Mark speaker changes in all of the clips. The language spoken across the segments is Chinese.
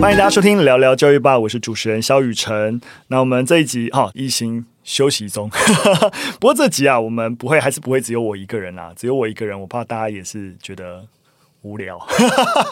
Speaker 1: 欢迎大家收听聊聊教育吧，我是主持人肖雨辰。那我们这一集哈，一心休息中。不过这集啊，我们不会，还是不会只有我一个人啊，只有我一个人，我怕大家也是觉得。无聊，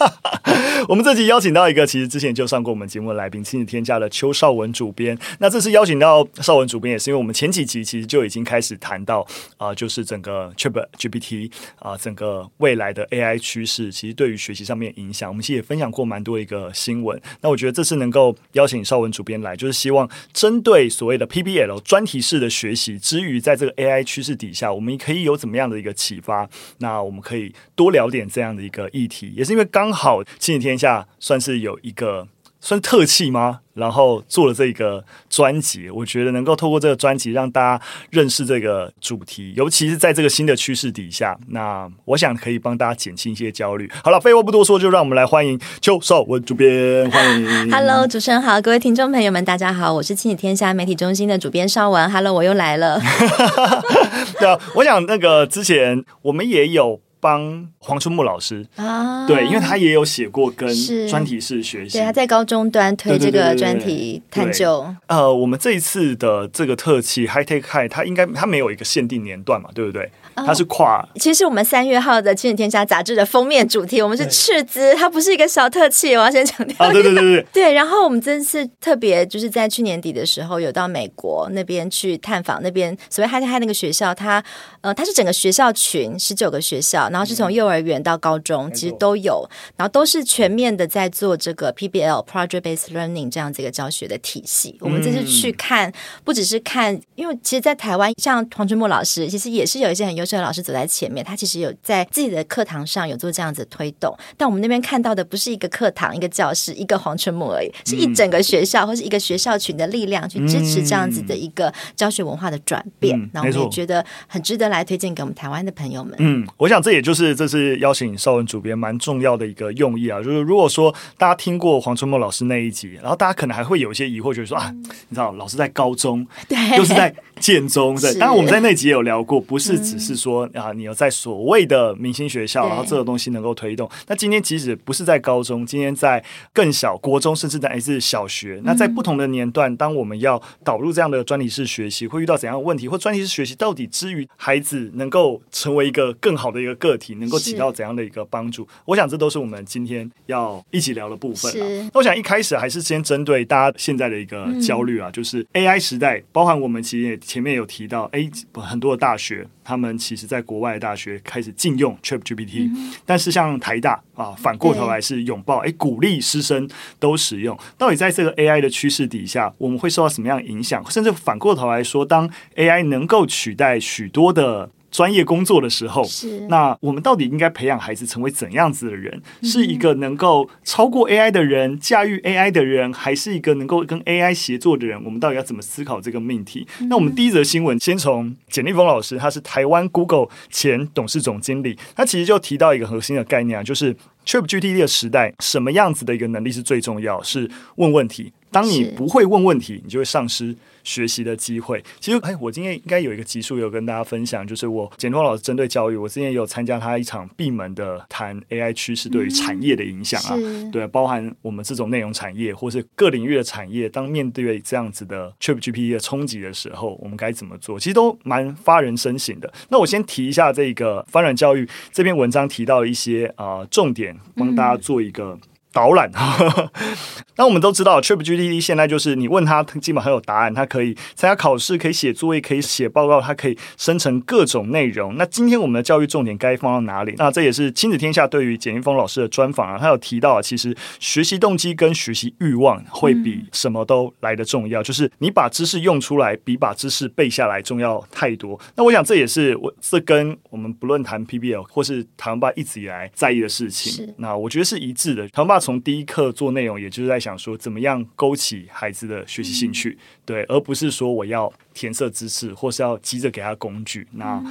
Speaker 1: 我们这集邀请到一个其实之前就上过我们节目的来宾，亲子天下的邱绍文主编。那这次邀请到绍文主编，也是因为我们前几集其实就已经开始谈到啊、就是整个 ChatGPT 啊、整个未来的 AI 趋势，其实对于学习上面影响，我们其实也分享过蛮多一个新闻。那我觉得这次能够邀请绍文主编来，就是希望针对所谓的 PBL 专题式的学习之余，在这个 AI 趋势底下，我们可以有怎么样的一个启发？那我们可以多聊点这样的一个。的议题也是因为刚好亲子天下算是有一个算特气吗？然后做了这个专辑，我觉得能够透过这个专辑让大家认识这个主题，尤其是在这个新的趋势底下，那我想可以帮大家减轻一些焦虑。好了，废话不多说，就让我们来欢迎邱少文主编，欢迎。
Speaker 2: Hello，主持人好，各位听众朋友们，大家好，我是亲子天下媒体中心的主编邵文。Hello，我又来了。
Speaker 1: 对啊，我想那个之前我们也有。帮黄春木老师。啊，对，因为他也有写过跟专题式学习，
Speaker 2: 对，他在高中端推这个专题探究。
Speaker 1: 呃，我们这一次的这个特辑 High Tech High，它应该它没有一个限定年段嘛，对不对？它是跨。
Speaker 2: 其实我们三月号的《亲子天下》杂志的封面主题，我们是斥资，它不是一个小特辑，我要先强调。
Speaker 1: 啊，对对对对
Speaker 2: 对。然后我们这次特别就是在去年底的时候，有到美国那边去探访那边所谓 High 那个学校，它呃，它是整个学校群十九个学校。然后是从幼儿园到高中，其实都有，然后都是全面的在做这个 PBL Project Based Learning 这样子一个教学的体系。我们这次去看，不只是看，因为其实，在台湾，像黄春木老师，其实也是有一些很优秀的老师走在前面，他其实有在自己的课堂上有做这样子推动。但我们那边看到的不是一个课堂、一个教室、一个黄春木而已，是一整个学校或是一个学校群的力量去支持这样子的一个教学文化的转变。然后我们也觉得很值得来推荐给我们台湾的朋友们。
Speaker 1: 嗯，我想这也就是。这次邀请邵文主编蛮重要的一个用意啊，就是如果说大家听过黄春木老师那一集，然后大家可能还会有一些疑惑，觉得说啊，你知道老师在高中，对，又是在建中，对。当然我们在那集也有聊过，不是只是说啊，你有在所谓的明星学校，然后这个东西能够推动。那今天即使不是在高中，今天在更小国中，甚至在还是小学，那在不同的年段，当我们要导入这样的专题式学习，会遇到怎样的问题？或专题式学习到底之于孩子能够成为一个更好的一个个体，能够起到怎样的一个帮助？我想这都是我们今天要一起聊的部分。那我想一开始还是先针对大家现在的一个焦虑啊，就是 AI 时代，包含我们其实也前面有提到，哎，很多的大学，他们其实在国外的大学开始禁用 ChatGPT，但是像台大啊，反过头来是拥抱，哎，鼓励师生都使用。到底在这个 AI 的趋势底下，我们会受到什么样的影响？甚至反过头来说，当 AI 能够取代许多的专业工作的时候，是那我们到底应该培养孩子成为怎样子的人？是一个能够超过 AI 的人，驾驭 AI 的人，还是一个能够跟 AI 协作的人？我们到底要怎么思考这个命题？那我们第一则新闻先从简立峰老师，他是台湾 Google 前董事总经理，他其实就提到一个核心的概念啊，就是 ChatGPT 的时代，什么样子的一个能力是最重要？是问问题。当你不会问问题，你就会丧失学习的机会。其实，哎，我今天应该有一个集数有跟大家分享，就是我简通老师针对教育，我之前有参加他一场闭门的谈 AI 趋势对于产业的影响啊，嗯、对，包含我们这种内容产业或是各领域的产业，当面对这样子的 ChatGPT 的冲击的时候，我们该怎么做？其实都蛮发人深省的。那我先提一下这个翻转教育这篇文章提到一些啊、呃、重点，帮大家做一个。导览，那我们都知道，ChatGPT 现在就是你问他，基本上有答案。他可以参加考试，可以写作业，可以写报告，它可以生成各种内容。那今天我们的教育重点该放到哪里？那这也是亲子天下对于简一峰老师的专访啊，他有提到啊，其实学习动机跟学习欲望会比什么都来的重要。就是你把知识用出来，比把知识背下来重要太多。那我想这也是我这跟我们不论谈 PBL 或是台湾吧一直以来在意的事情。那我觉得是一致的。台湾吧。从第一课做内容，也就是在想说，怎么样勾起孩子的学习兴趣，对，而不是说我要填色知识，或是要急着给他工具。那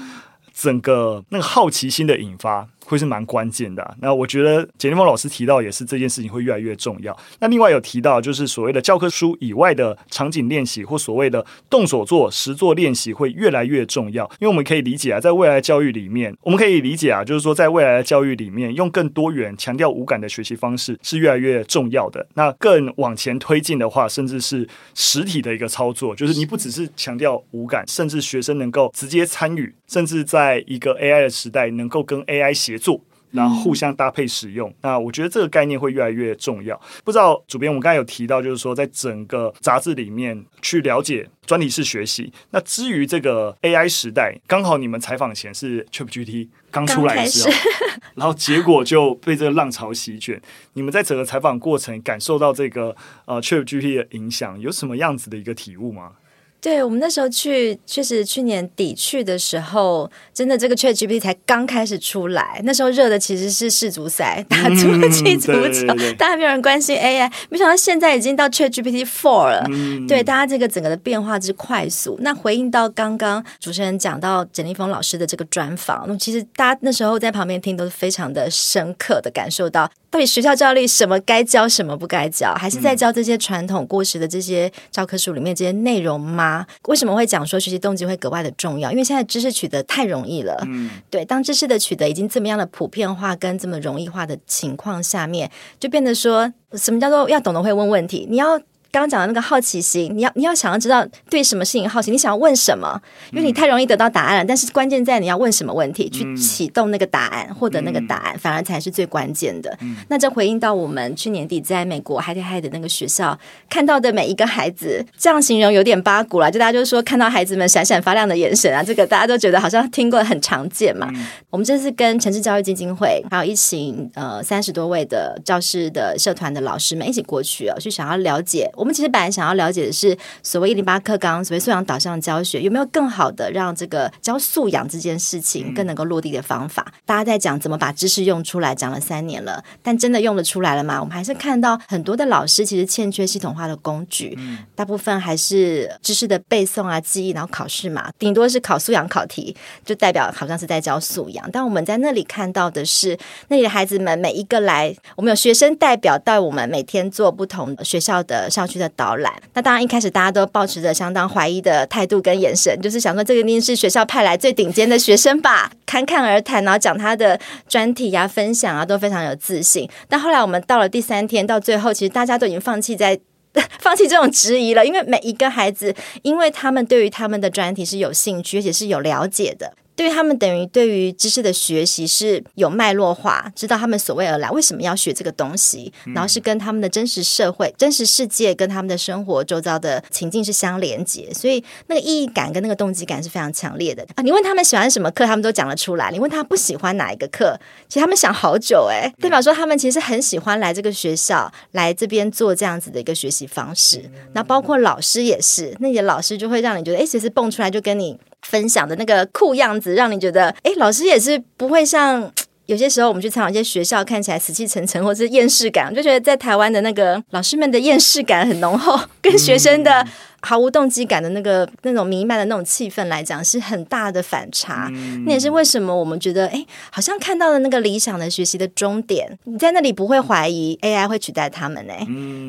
Speaker 1: 整个那个好奇心的引发，会是蛮关键的。那我觉得简立峰老师提到也是这件事情会越来越重要。那另外有提到就是所谓的教科书以外的场景练习或所谓的动手做实做练习会越来越重要，因为我们可以理解啊，在未来的教育里面，我们可以理解啊，就是说在未来的教育里面，用更多元、强调五感的学习方式是越来越重要的。那更往前推进的话，甚至是实体的一个操作，就是你不只是强调五感，甚至学生能够直接参与，甚至在一个 AI 的时代，能够跟 AI 协作。然后互相搭配使用，那我觉得这个概念会越来越重要。不知道主编，我们刚才有提到，就是说在整个杂志里面去了解专题式学习。那至于这个 AI 时代，刚好你们采访前是 ChatGPT 刚出来的时候，然后结果就被这个浪潮席卷。你们在整个采访过程感受到这个呃 ChatGPT 的影响，有什么样子的一个体悟吗？
Speaker 2: 对，我们那时候去，确实去年底去的时候，真的这个 ChatGPT 才刚开始出来。那时候热的其实是世足赛，打足球足球，大家没有人关心 AI。没想到现在已经到 ChatGPT Four 了。嗯、对，大家这个整个的变化之快速。那回应到刚刚主持人讲到简立峰老师的这个专访，那其实大家那时候在旁边听都是非常的深刻的感受到。到底学校教育什么该教，什么不该教，还是在教这些传统过时的这些教科书里面这些内容吗？为什么会讲说学习动机会格外的重要？因为现在知识取得太容易了。嗯，对，当知识的取得已经这么样的普遍化跟这么容易化的情况下面，就变得说什么叫做要懂得会问问题？你要。刚刚讲的那个好奇心，你要你要想要知道对什么事情好奇，你想要问什么？因为你太容易得到答案了。但是关键在你要问什么问题，去启动那个答案，获得那个答案，反而才是最关键的。那这回应到我们去年底在美国 High Tech High 的那个学校看到的每一个孩子，这样形容有点八股了。就大家就说看到孩子们闪闪发亮的眼神啊，这个大家都觉得好像听过很常见嘛。我们这次跟城市教育基金会还有一行呃三十多位的教师的社团的老师们一起过去哦，去想要了解。我们其实本来想要了解的是所谓一零八课纲，所谓素养导向教学，有没有更好的让这个教素养这件事情更能够落地的方法？大家在讲怎么把知识用出来，讲了三年了，但真的用得出来了吗？我们还是看到很多的老师其实欠缺系统化的工具，大部分还是知识的背诵啊、记忆，然后考试嘛，顶多是考素养考题，就代表好像是在教素养。但我们在那里看到的是，那里的孩子们每一个来，我们有学生代表带我们每天做不同学校的校区的导。览，那当然一开始大家都抱持着相当怀疑的态度跟眼神，就是想说这个一定是学校派来最顶尖的学生吧，侃侃而谈，然后讲他的专题啊、分享啊，都非常有自信。但后来我们到了第三天，到最后，其实大家都已经放弃在 放弃这种质疑了，因为每一个孩子，因为他们对于他们的专题是有兴趣，而且是有了解的。对于他们，等于对于知识的学习是有脉络化，知道他们所谓而来为什么要学这个东西，然后是跟他们的真实社会、真实世界跟他们的生活周遭的情境是相连接，所以那个意义感跟那个动机感是非常强烈的啊！你问他们喜欢什么课，他们都讲得出来；你问他不喜欢哪一个课，其实他们想好久，诶，代表说他们其实很喜欢来这个学校，来这边做这样子的一个学习方式。那包括老师也是，那些老师就会让你觉得，诶，其实蹦出来就跟你。分享的那个酷样子，让你觉得，哎，老师也是不会像 有些时候我们去参考一些学校，看起来死气沉沉或者是厌世感，我就觉得在台湾的那个老师们的厌世感很浓厚，跟学生的毫无动机感的那个那种弥漫的那种气氛来讲，是很大的反差。那也是为什么我们觉得，哎，好像看到了那个理想的学习的终点，你在那里不会怀疑 AI 会取代他们呢？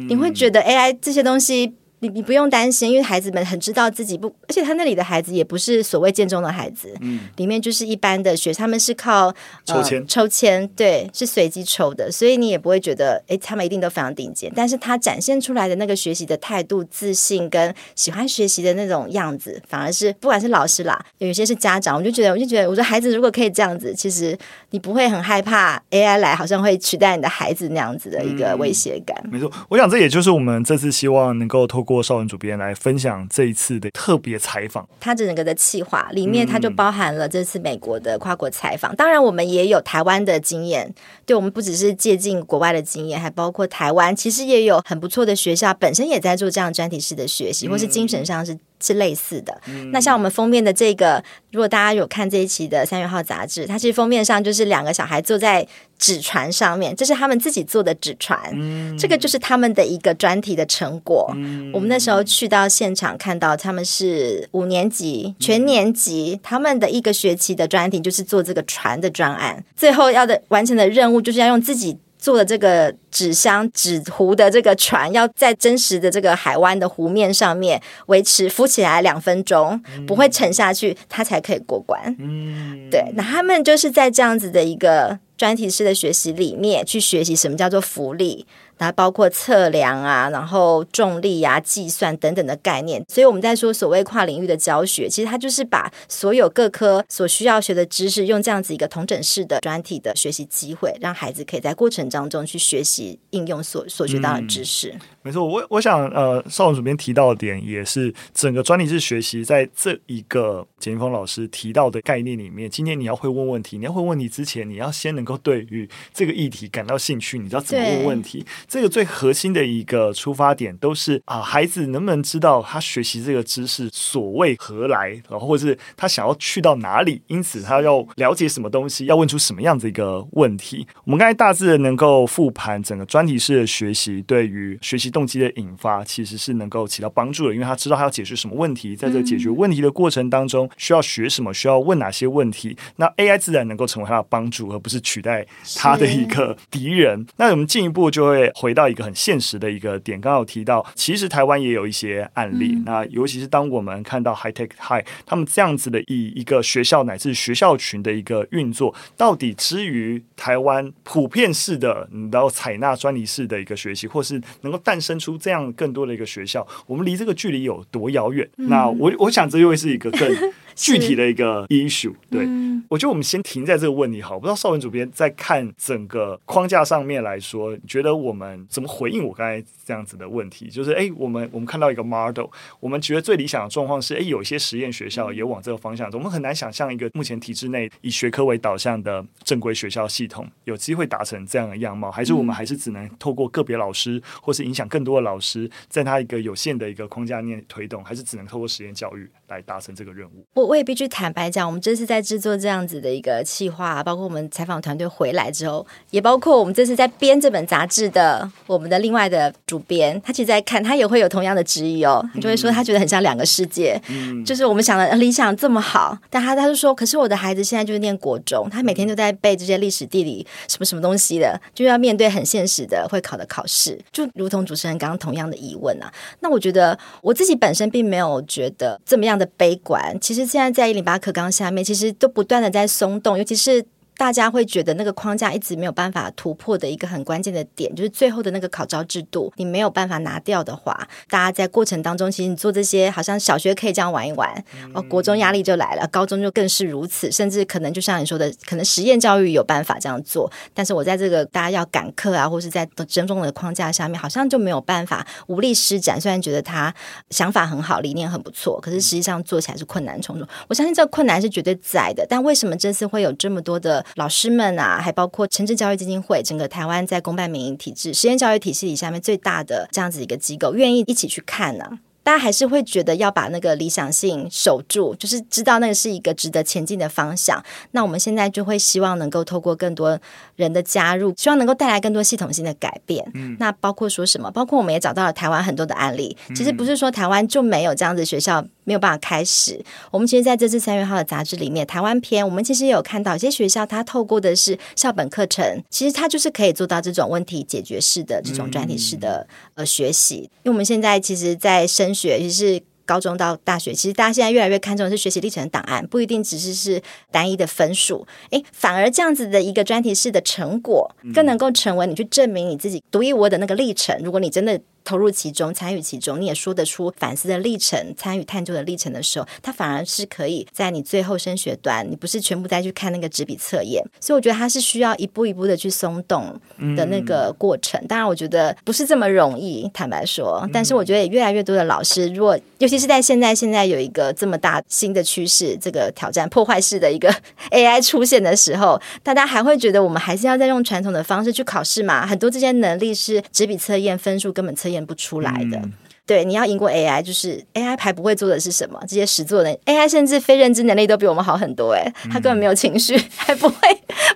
Speaker 2: 你会觉得 AI 这些东西。你你不用担心，因为孩子们很知道自己不，而且他那里的孩子也不是所谓建中的孩子，嗯，里面就是一般的学，他们是靠
Speaker 1: 抽签、呃、
Speaker 2: 抽签，对，是随机抽的，所以你也不会觉得，哎，他们一定都非常顶尖。但是他展现出来的那个学习的态度、自信跟喜欢学习的那种样子，反而是不管是老师啦，有些是家长，我就觉得，我就觉得，我说孩子如果可以这样子，其实你不会很害怕 AI 来，好像会取代你的孩子那样子的一个威胁感。
Speaker 1: 嗯、没错，我想这也就是我们这次希望能够透过。过邵文主编来分享这一次的特别采访，
Speaker 2: 他整个的企划里面，它就包含了这次美国的跨国采访。当然，我们也有台湾的经验，对我们不只是借鉴国外的经验，还包括台湾，其实也有很不错的学校，本身也在做这样专题式的学习，或是精神上是是类似的。嗯、那像我们封面的这个，如果大家有看这一期的三月号杂志，它其实封面上就是两个小孩坐在纸船上面，这是他们自己做的纸船，嗯、这个就是他们的一个专题的成果。嗯、我们那时候去到现场看到，他们是五年级全年级，嗯、他们的一个学期的专题就是做这个船的专案，最后要的完成的任务就是要用自己。做的这个纸箱纸糊的这个船，要在真实的这个海湾的湖面上面维持浮起来两分钟，不会沉下去，它才可以过关。嗯，对，那他们就是在这样子的一个专题式的学习里面去学习什么叫做浮力。它包括测量啊，然后重力啊、计算等等的概念。所以我们在说所谓跨领域的教学，其实它就是把所有各科所需要学的知识，用这样子一个同整式的专题的学习机会，让孩子可以在过程当中去学习应用所所学到的知识。嗯、
Speaker 1: 没错，我我想呃，邵总主编提到的点也是整个专题式学习在这一个简金锋老师提到的概念里面。今天你要会问问题，你要会问问题之前，你要先能够对于这个议题感到兴趣，你知道怎么问问题。这个最核心的一个出发点都是啊，孩子能不能知道他学习这个知识所谓何来，然后或者是他想要去到哪里，因此他要了解什么东西，要问出什么样子一个问题。我们刚才大致的能够复盘整个专题式的学习对于学习动机的引发，其实是能够起到帮助的，因为他知道他要解决什么问题，在这解决问题的过程当中需要学什么，需要问哪些问题。那 AI 自然能够成为他的帮助，而不是取代他的一个敌人。那我们进一步就会回到一个。很现实的一个点，刚刚有提到，其实台湾也有一些案例。嗯、那尤其是当我们看到 High Tech High 他们这样子的以一个学校乃至学校群的一个运作，到底之于台湾普遍式的，然后采纳专题式的一个学习，或是能够诞生出这样更多的一个学校，我们离这个距离有多遥远？嗯、那我我想这又会是一个更具体的一个 issue。对，嗯、我觉得我们先停在这个问题好。不知道邵文主编在看整个框架上面来说，你觉得我们怎么？回应我刚才这样子的问题，就是哎，我们我们看到一个 model，我们觉得最理想的状况是，哎，有一些实验学校也往这个方向走。我们很难想象一个目前体制内以学科为导向的正规学校系统有机会达成这样的样貌，还是我们还是只能透过个别老师，或是影响更多的老师，在他一个有限的一个框架内推动，还是只能透过实验教育来达成这个任务？我
Speaker 2: 我也必须坦白讲，我们这次在制作这样子的一个企划，包括我们采访团队回来之后，也包括我们这次在编这本杂志的。我们的另外的主编，他其实在看，他也会有同样的质疑哦。你就会说，他觉得很像两个世界。嗯，就是我们想的理想这么好，但他他就说，可是我的孩子现在就是念国中，他每天都在背这些历史、地理什么什么东西的，就要面对很现实的会考的考试。就如同主持人刚刚同样的疑问啊，那我觉得我自己本身并没有觉得这么样的悲观。其实现在在一零八课纲下面，其实都不断的在松动，尤其是。大家会觉得那个框架一直没有办法突破的一个很关键的点，就是最后的那个考招制度，你没有办法拿掉的话，大家在过程当中，其实你做这些，好像小学可以这样玩一玩，哦，国中压力就来了，高中就更是如此，甚至可能就像你说的，可能实验教育有办法这样做，但是我在这个大家要赶课啊，或是在争中的框架下面，好像就没有办法无力施展。虽然觉得他想法很好，理念很不错，可是实际上做起来是困难重重。我相信这个困难是绝对在的，但为什么这次会有这么多的？老师们啊，还包括城镇教育基金会，整个台湾在公办民营体制、实验教育体系里下面最大的这样子一个机构，愿意一起去看呢、大家还是会觉得要把那个理想性守住，就是知道那个是一个值得前进的方向。那我们现在就会希望能够透过更多人的加入，希望能够带来更多系统性的改变。嗯，那包括说什么？包括我们也找到了台湾很多的案例。其实不是说台湾就没有这样子学校。没有办法开始。我们其实在这次三月号的杂志里面，台湾篇，我们其实也有看到，有些学校它透过的是校本课程，其实它就是可以做到这种问题解决式的这种专题式的呃学习。因为我们现在其实，在升学，尤其是高中到大学，其实大家现在越来越看重的是学习历程档案，不一定只是是单一的分数。诶，反而这样子的一个专题式的成果，更能够成为你去证明你自己独一无二的那个历程。如果你真的投入其中，参与其中，你也说得出反思的历程、参与探究的历程的时候，它反而是可以在你最后升学端，你不是全部再去看那个纸笔测验。所以我觉得它是需要一步一步的去松动的那个过程。嗯、当然，我觉得不是这么容易，坦白说。但是我觉得也越来越多的老师，如果尤其是在现在，现在有一个这么大新的趋势，这个挑战破坏式的一个 AI 出现的时候，大家还会觉得我们还是要再用传统的方式去考试嘛？很多这些能力是纸笔测验分数根本测验不出来的。对，你要赢过 AI，就是 AI 还不会做的是什么？这些实作的 AI 甚至非认知能力都比我们好很多哎，他根本没有情绪，还不会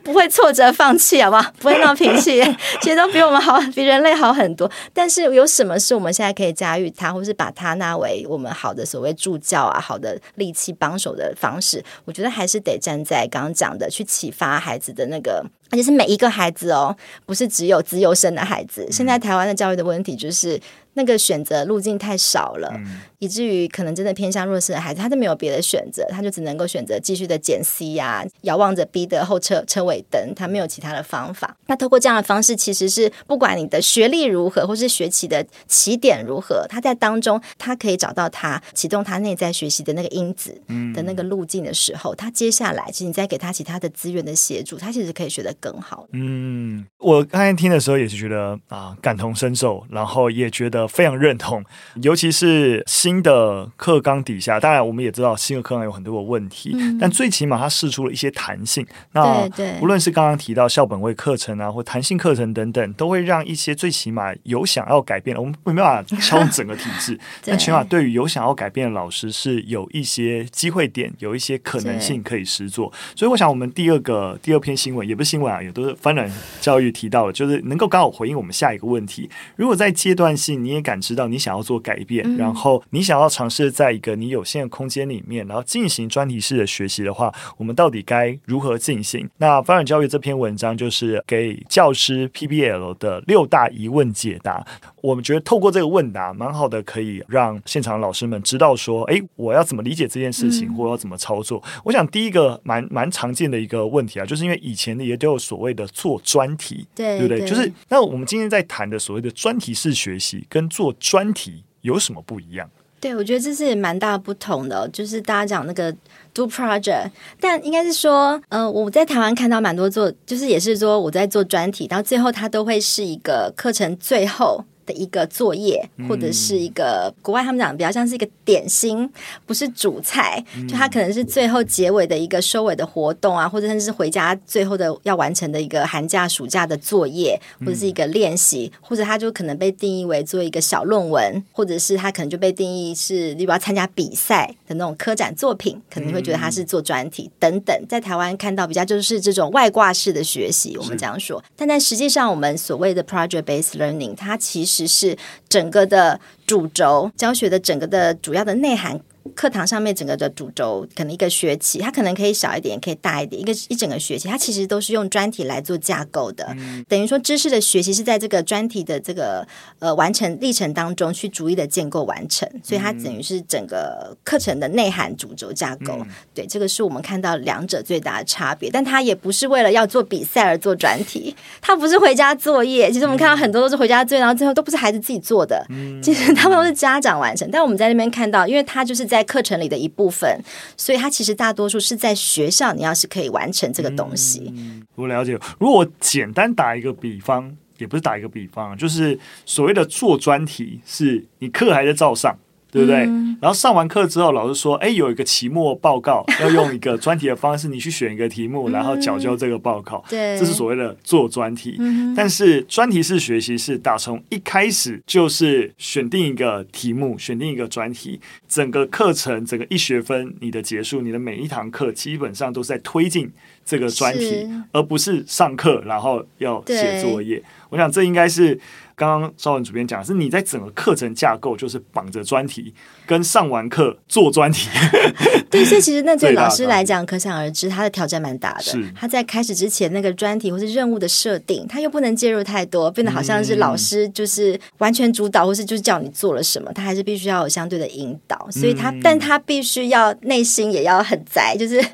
Speaker 2: 不会挫折放弃，好不好？不会闹脾气，其实都比我们好，比人类好很多。但是有什么是我们现在可以驾驭它，或是把它纳为我们好的所谓助教啊，好的利器帮手的方式？我觉得还是得站在刚刚讲的，去启发孩子的那个。而且是每一个孩子哦，不是只有资优生的孩子。现在台湾的教育的问题就是。那个选择路径太少了，嗯、以至于可能真的偏向弱势的孩子，他都没有别的选择，他就只能够选择继续的减 C 呀、啊，遥望着 B 的后车车尾灯，他没有其他的方法。那透过这样的方式，其实是不管你的学历如何，或是学习的起点如何，他在当中他可以找到他启动他内在学习的那个因子的那个路径的时候，嗯、他接下来其实你再给他其他的资源的协助，他其实可以学得更好。
Speaker 1: 嗯，我刚才听的时候也是觉得啊感同身受，然后也觉得。非常认同，尤其是新的课纲底下，当然我们也知道新的课纲有很多的问题，嗯、但最起码它试出了一些弹性。那无论是刚刚提到校本位课程啊，或弹性课程等等，都会让一些最起码有想要改变，我们没办法敲整个体制，但起码对于有想要改变的老师是有一些机会点，有一些可能性可以实做。所以我想，我们第二个第二篇新闻也不是新闻啊，也都是翻转教育提到的，就是能够刚好回应我们下一个问题。如果在阶段性，你也感知到你想要做改变，嗯、然后你想要尝试在一个你有限的空间里面，然后进行专题式的学习的话，我们到底该如何进行？那发展教育这篇文章就是给教师 PBL 的六大疑问解答。我们觉得透过这个问答，蛮好的，可以让现场的老师们知道说，哎，我要怎么理解这件事情，或者要怎么操作。嗯、我想第一个蛮蛮常见的一个问题啊，就是因为以前的也都有所谓的做专题，对，对不对？对，就是那我们今天在谈的所谓的专题式学习，跟做专题有什么不一样？
Speaker 2: 对，我觉得这是蛮大不同的，就是大家讲那个 do project，但应该是说，呃，我在台湾看到蛮多做，就是也是说我在做专题，然后最后它都会是一个课程最后。的一个作业，或者是一个国外他们讲的比较像是一个点心，不是主菜，就它可能是最后结尾的一个收尾的活动啊，或者甚至是回家最后的要完成的一个寒假暑假的作业，或者是一个练习，或者它就可能被定义为做一个小论文，或者是它可能就被定义是你要参加比赛的那种科展作品，可能你会觉得它是做专题等等。在台湾看到比较就是这种外挂式的学习，我们这样说，但在实际上我们所谓的 project based learning，它其实。实是整个的主轴，教学的整个的主要的内涵。课堂上面整个的主轴，可能一个学期，它可能可以小一点，可以大一点。一个一整个学期，它其实都是用专题来做架构的。嗯、等于说，知识的学习是在这个专题的这个呃完成历程当中去逐一的建构完成。所以它等于是整个课程的内涵主轴架构。嗯、对，这个是我们看到两者最大的差别。但它也不是为了要做比赛而做专题，它不是回家作业。其实我们看到很多都是回家作业，然后最后都不是孩子自己做的。嗯、其实他们都是家长完成。但我们在那边看到，因为它就是在课程里的一部分，所以它其实大多数是在学校，你要是可以完成这个东西。
Speaker 1: 我了解。如果我简单打一个比方，也不是打一个比方，就是所谓的做专题，是你课还在照上。对不对？嗯、然后上完课之后，老师说：“哎，有一个期末报告，要用一个专题的方式，你去选一个题目，然后缴交这个报告。”对，这是所谓的做专题。嗯、但是专题式学习是打从一开始就是选定一个题目，选定一个专题，整个课程整个一学分你的结束，你的每一堂课基本上都是在推进这个专题，而不是上课然后要写作业。我想这应该是。刚刚邵文主编讲，是你在整个课程架构就是绑着专题，跟上完课做专题。
Speaker 2: 对，所以其实那对老师来讲，可想而知，他的挑战蛮大的。是他在开始之前那个专题或是任务的设定，他又不能介入太多，变得好像是老师就是完全主导，或是就是叫你做了什么，他还是必须要有相对的引导。所以他，嗯、但他必须要内心也要很宅，就是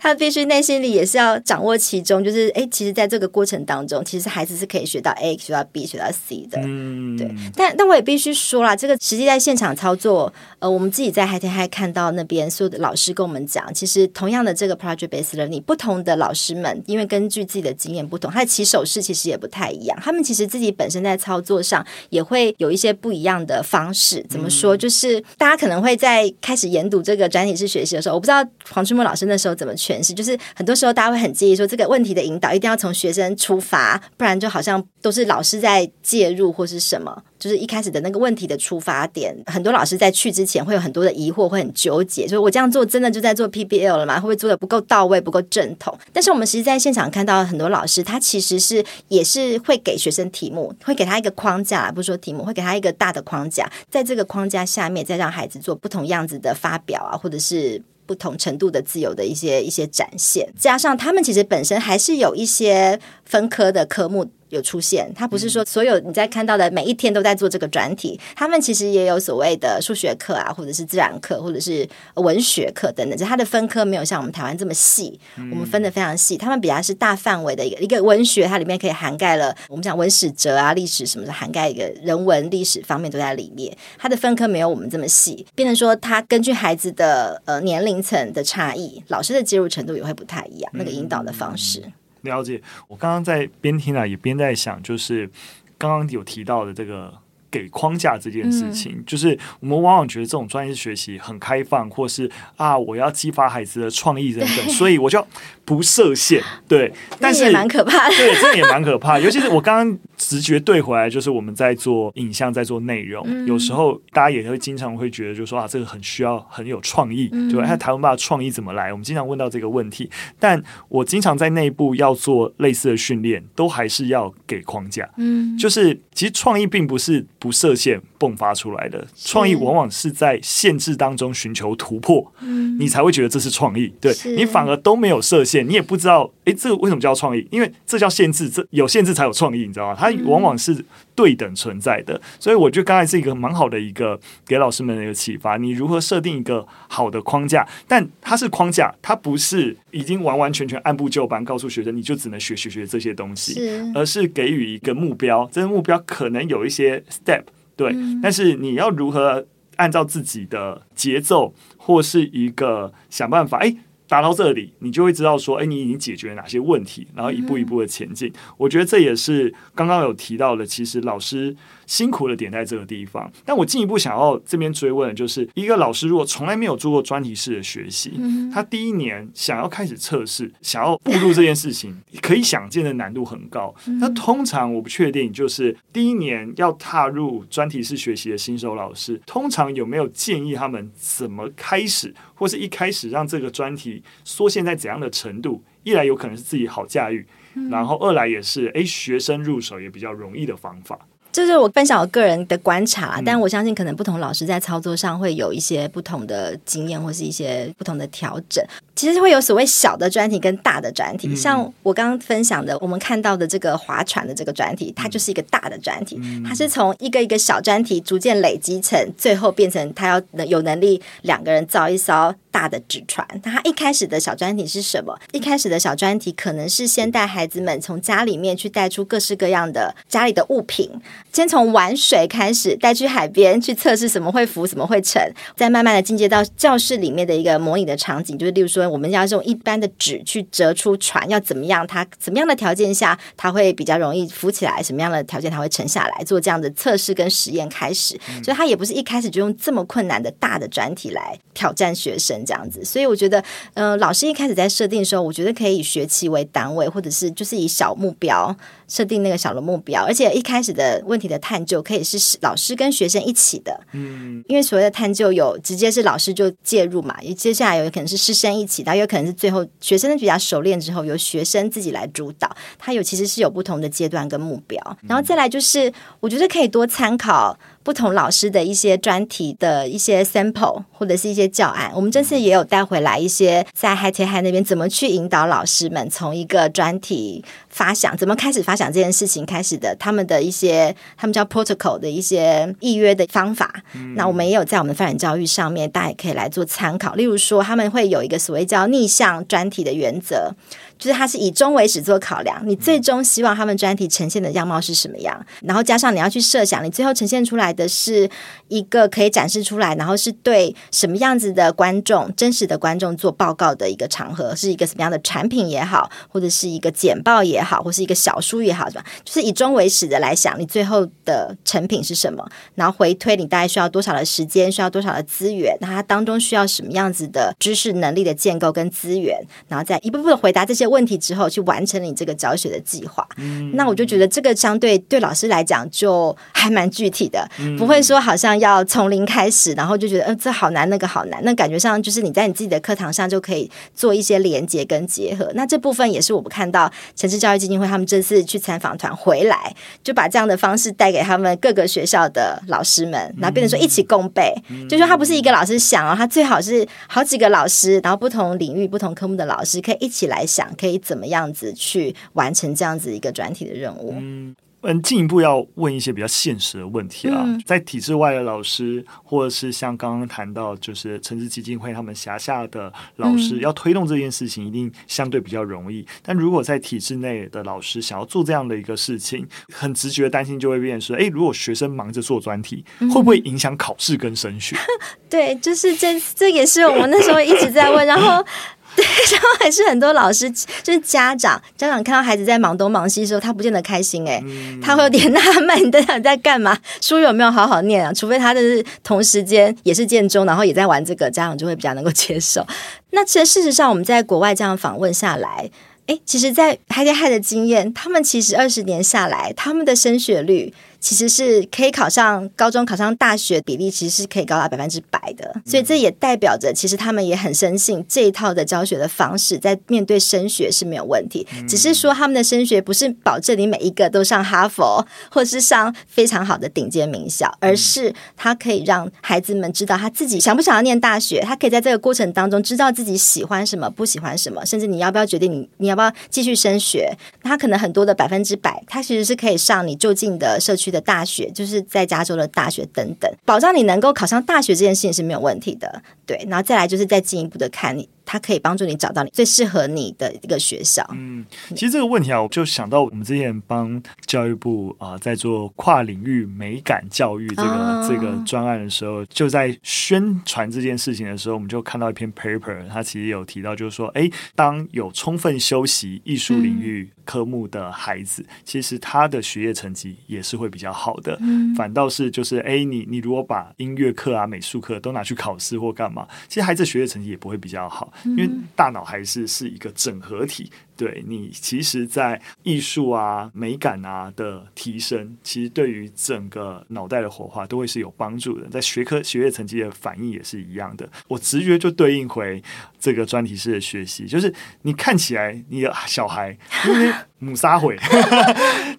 Speaker 2: 他必须内心里也是要掌握其中。就是哎，其实在这个过程当中，其实孩子是可以学到 A，学到 B，学到 C 的。嗯，对，但但我也必须说啦，这个实际在现场操作，呃，我们自己在海天海看到那边所有的老师跟我们讲，其实同样的这个 project based learning，不同的老师们，因为根据自己的经验不同，他的起手式其实也不太一样，他们其实自己本身在操作上也会有一些不一样的方式。怎么说？就是大家可能会在开始研读这个专题式学习的时候，我不知道黄春木老师那时候怎么诠释，就是很多时候大家会很介意说这个问题的引导一定要从学生出发，不然就好像都是老师在介入。入或是什么，就是一开始的那个问题的出发点。很多老师在去之前会有很多的疑惑，会很纠结，所以我这样做真的就在做 PBL 了吗？会不会做的不够到位，不够正统？但是我们实际在现场看到很多老师，他其实是也是会给学生题目，会给他一个框架，不说题目，会给他一个大的框架，在这个框架下面再让孩子做不同样子的发表啊，或者是。不同程度的自由的一些一些展现，加上他们其实本身还是有一些分科的科目。有出现，他不是说所有你在看到的每一天都在做这个专题，他们其实也有所谓的数学课啊，或者是自然课，或者是文学课等等。就他的分科没有像我们台湾这么细，我们分的非常细。他们比较是大范围的一个一个文学，它里面可以涵盖了我们讲文史哲啊、历史什么的，涵盖一个人文历史方面都在里面。它的分科没有我们这么细，变成说他根据孩子的呃年龄层的差异，老师的介入程度也会不太一样，那个引导的方式。
Speaker 1: 了解，我刚刚在边听啊，也边在想，就是刚刚有提到的这个给框架这件事情，嗯、就是我们往往觉得这种专业学习很开放，或是啊，我要激发孩子的创意等等，所以我就不设限。对，但是
Speaker 2: 蛮可怕的，
Speaker 1: 对，这也蛮可怕。尤其是我刚刚直觉对回来，就是我们在做影像，在做内容，嗯、有时候大家也会经常会觉得，就是说啊，这个很需要很有创意，嗯、对吧？那台湾爸创意怎么来？我们经常问到这个问题，但我经常在内部要做类似的训练，都还是要给框架。嗯，就是其实创意并不是不设限迸发出来的，创意往往是在限制当中寻求突破，嗯、你才会觉得这是创意。对，你反而都没有设限，你也不知道，诶，这个为什么叫创意？因为这叫限制，这有限制才有创意，你知道吗？它往往是对等存在的，所以我觉得刚才是一个蛮好的一个给老师们的一个启发。你如何设定一个好的框架？但它是框架，它不是已经完完全全按部就班告诉学生你就只能学学学这些东西，是而是给予一个目标。这个目标可能有一些 step，对，嗯、但是你要如何按照自己的节奏或是一个想办法？诶。达到这里，你就会知道说，哎，你已经解决了哪些问题，然后一步一步的前进。嗯、我觉得这也是刚刚有提到的，其实老师。辛苦的点在这个地方，但我进一步想要这边追问的就是，一个老师如果从来没有做过专题式的学习，嗯、他第一年想要开始测试，想要步入这件事情，可以想见的难度很高。那、嗯、通常我不确定，就是第一年要踏入专题式学习的新手老师，通常有没有建议他们怎么开始，或是一开始让这个专题缩限在怎样的程度？一来有可能是自己好驾驭，嗯、然后二来也是诶，学生入手也比较容易的方法。
Speaker 2: 这是我分享我个人的观察，但我相信可能不同老师在操作上会有一些不同的经验，或是一些不同的调整。其实会有所谓小的专题跟大的专题，像我刚刚分享的，我们看到的这个划船的这个专题，它就是一个大的专题，它是从一个一个小专题逐渐累积成，最后变成他要有能力两个人造一艘大的纸船。他一开始的小专题是什么？一开始的小专题可能是先带孩子们从家里面去带出各式各样的家里的物品。先从玩水开始，带去海边去测试什么会浮，什么会沉，再慢慢的进阶到教室里面的一个模拟的场景，就是例如说，我们要用一般的纸去折出船，要怎么样？它怎么样的条件下，它会比较容易浮起来？什么样的条件它会沉下来？做这样的测试跟实验开始，所以它也不是一开始就用这么困难的大的专题来挑战学生这样子。所以我觉得，嗯、呃，老师一开始在设定的时候，我觉得可以以学期为单位，或者是就是以小目标。设定那个小的目标，而且一开始的问题的探究可以是老师跟学生一起的，嗯，因为所谓的探究有直接是老师就介入嘛，也接下来有可能是师生一起，然后有可能是最后学生比较熟练之后由学生自己来主导，他有其实是有不同的阶段跟目标，然后再来就是我觉得可以多参考。不同老师的一些专题的一些 sample 或者是一些教案，我们这次也有带回来一些在 HiTech High 那边怎么去引导老师们从一个专题发想，怎么开始发想这件事情开始的，他们的一些他们叫 protocol 的一些预约的方法。嗯、那我们也有在我们发展教育上面，大家也可以来做参考。例如说，他们会有一个所谓叫逆向专题的原则。就是它是以终为始做考量，你最终希望他们专题呈现的样貌是什么样，然后加上你要去设想，你最后呈现出来的是一个可以展示出来，然后是对什么样子的观众、真实的观众做报告的一个场合，是一个什么样的产品也好，或者是一个简报也好，或是一个小书也好，是吧？就是以终为始的来想，你最后的成品是什么？然后回推你大概需要多少的时间，需要多少的资源，那它当中需要什么样子的知识能力的建构跟资源，然后再一步步的回答这些问题之后，去完成你这个教学的计划。嗯，那我就觉得这个相对对老师来讲就还蛮具体的，不会说好像要从零开始，然后就觉得呃这好难，那个好难，那感觉上就是你在你自己的课堂上就可以做一些连接跟结合。那这部分也是我们看到城市教育基金会他们这次去参访团回来，就把这样的方式带给他们各个学校的老师们，然后变成说一起共备，就说他不是一个老师想哦，他最好是好几个老师，然后不同领域、不同科目的老师可以一起来想，可以怎么样子去完成这样子一个专题的任务。
Speaker 1: 嗯嗯，进一步要问一些比较现实的问题啊，嗯、在体制外的老师，或者是像刚刚谈到，就是城市基金会他们辖下的老师，嗯、要推动这件事情，一定相对比较容易。但如果在体制内的老师想要做这样的一个事情，很直觉担心就会变成说，哎，如果学生忙着做专题，会不会影响考试跟升学？
Speaker 2: 对，就是这，这也是我们那时候一直在问，然后。对，然后还是很多老师，就是家长，家长看到孩子在忙东忙西的时候，他不见得开心哎，嗯、他会有点 纳闷，你在想在干嘛？书有没有好好念啊？除非他的是同时间也是建中，然后也在玩这个，家长就会比较能够接受。那其实事实上，我们在国外这样访问下来，哎，其实，在 Hi 天 Hi 的经验，他们其实二十年下来，他们的升学率。其实是可以考上高中、考上大学比例，其实是可以高达百分之百的。所以这也代表着，其实他们也很深信这一套的教学的方式，在面对升学是没有问题。只是说他们的升学不是保证你每一个都上哈佛，或是上非常好的顶尖名校，而是他可以让孩子们知道他自己想不想要念大学，他可以在这个过程当中知道自己喜欢什么、不喜欢什么，甚至你要不要决定你你要不要继续升学。他可能很多的百分之百，他其实是可以上你就近的社区的大学，就是在加州的大学等等，保障你能够考上大学这件事情是没有问题的。对，然后再来就是再进一步的看你。它可以帮助你找到你最适合你的一个学校。嗯，
Speaker 1: 其实这个问题啊，我就想到我们之前帮教育部啊、呃、在做跨领域美感教育这个、哦、这个专案的时候，就在宣传这件事情的时候，我们就看到一篇 paper，它其实有提到，就是说，哎，当有充分修习艺术领域科目的孩子，嗯、其实他的学业成绩也是会比较好的。嗯，反倒是就是，哎，你你如果把音乐课啊、美术课都拿去考试或干嘛，其实孩子学业成绩也不会比较好。因为大脑还是是一个整合体。对你，其实，在艺术啊、美感啊的提升，其实对于整个脑袋的活化都会是有帮助的。在学科学业成绩的反应也是一样的。我直觉就对应回这个专题式的学习，就是你看起来你的小孩因为母撒会，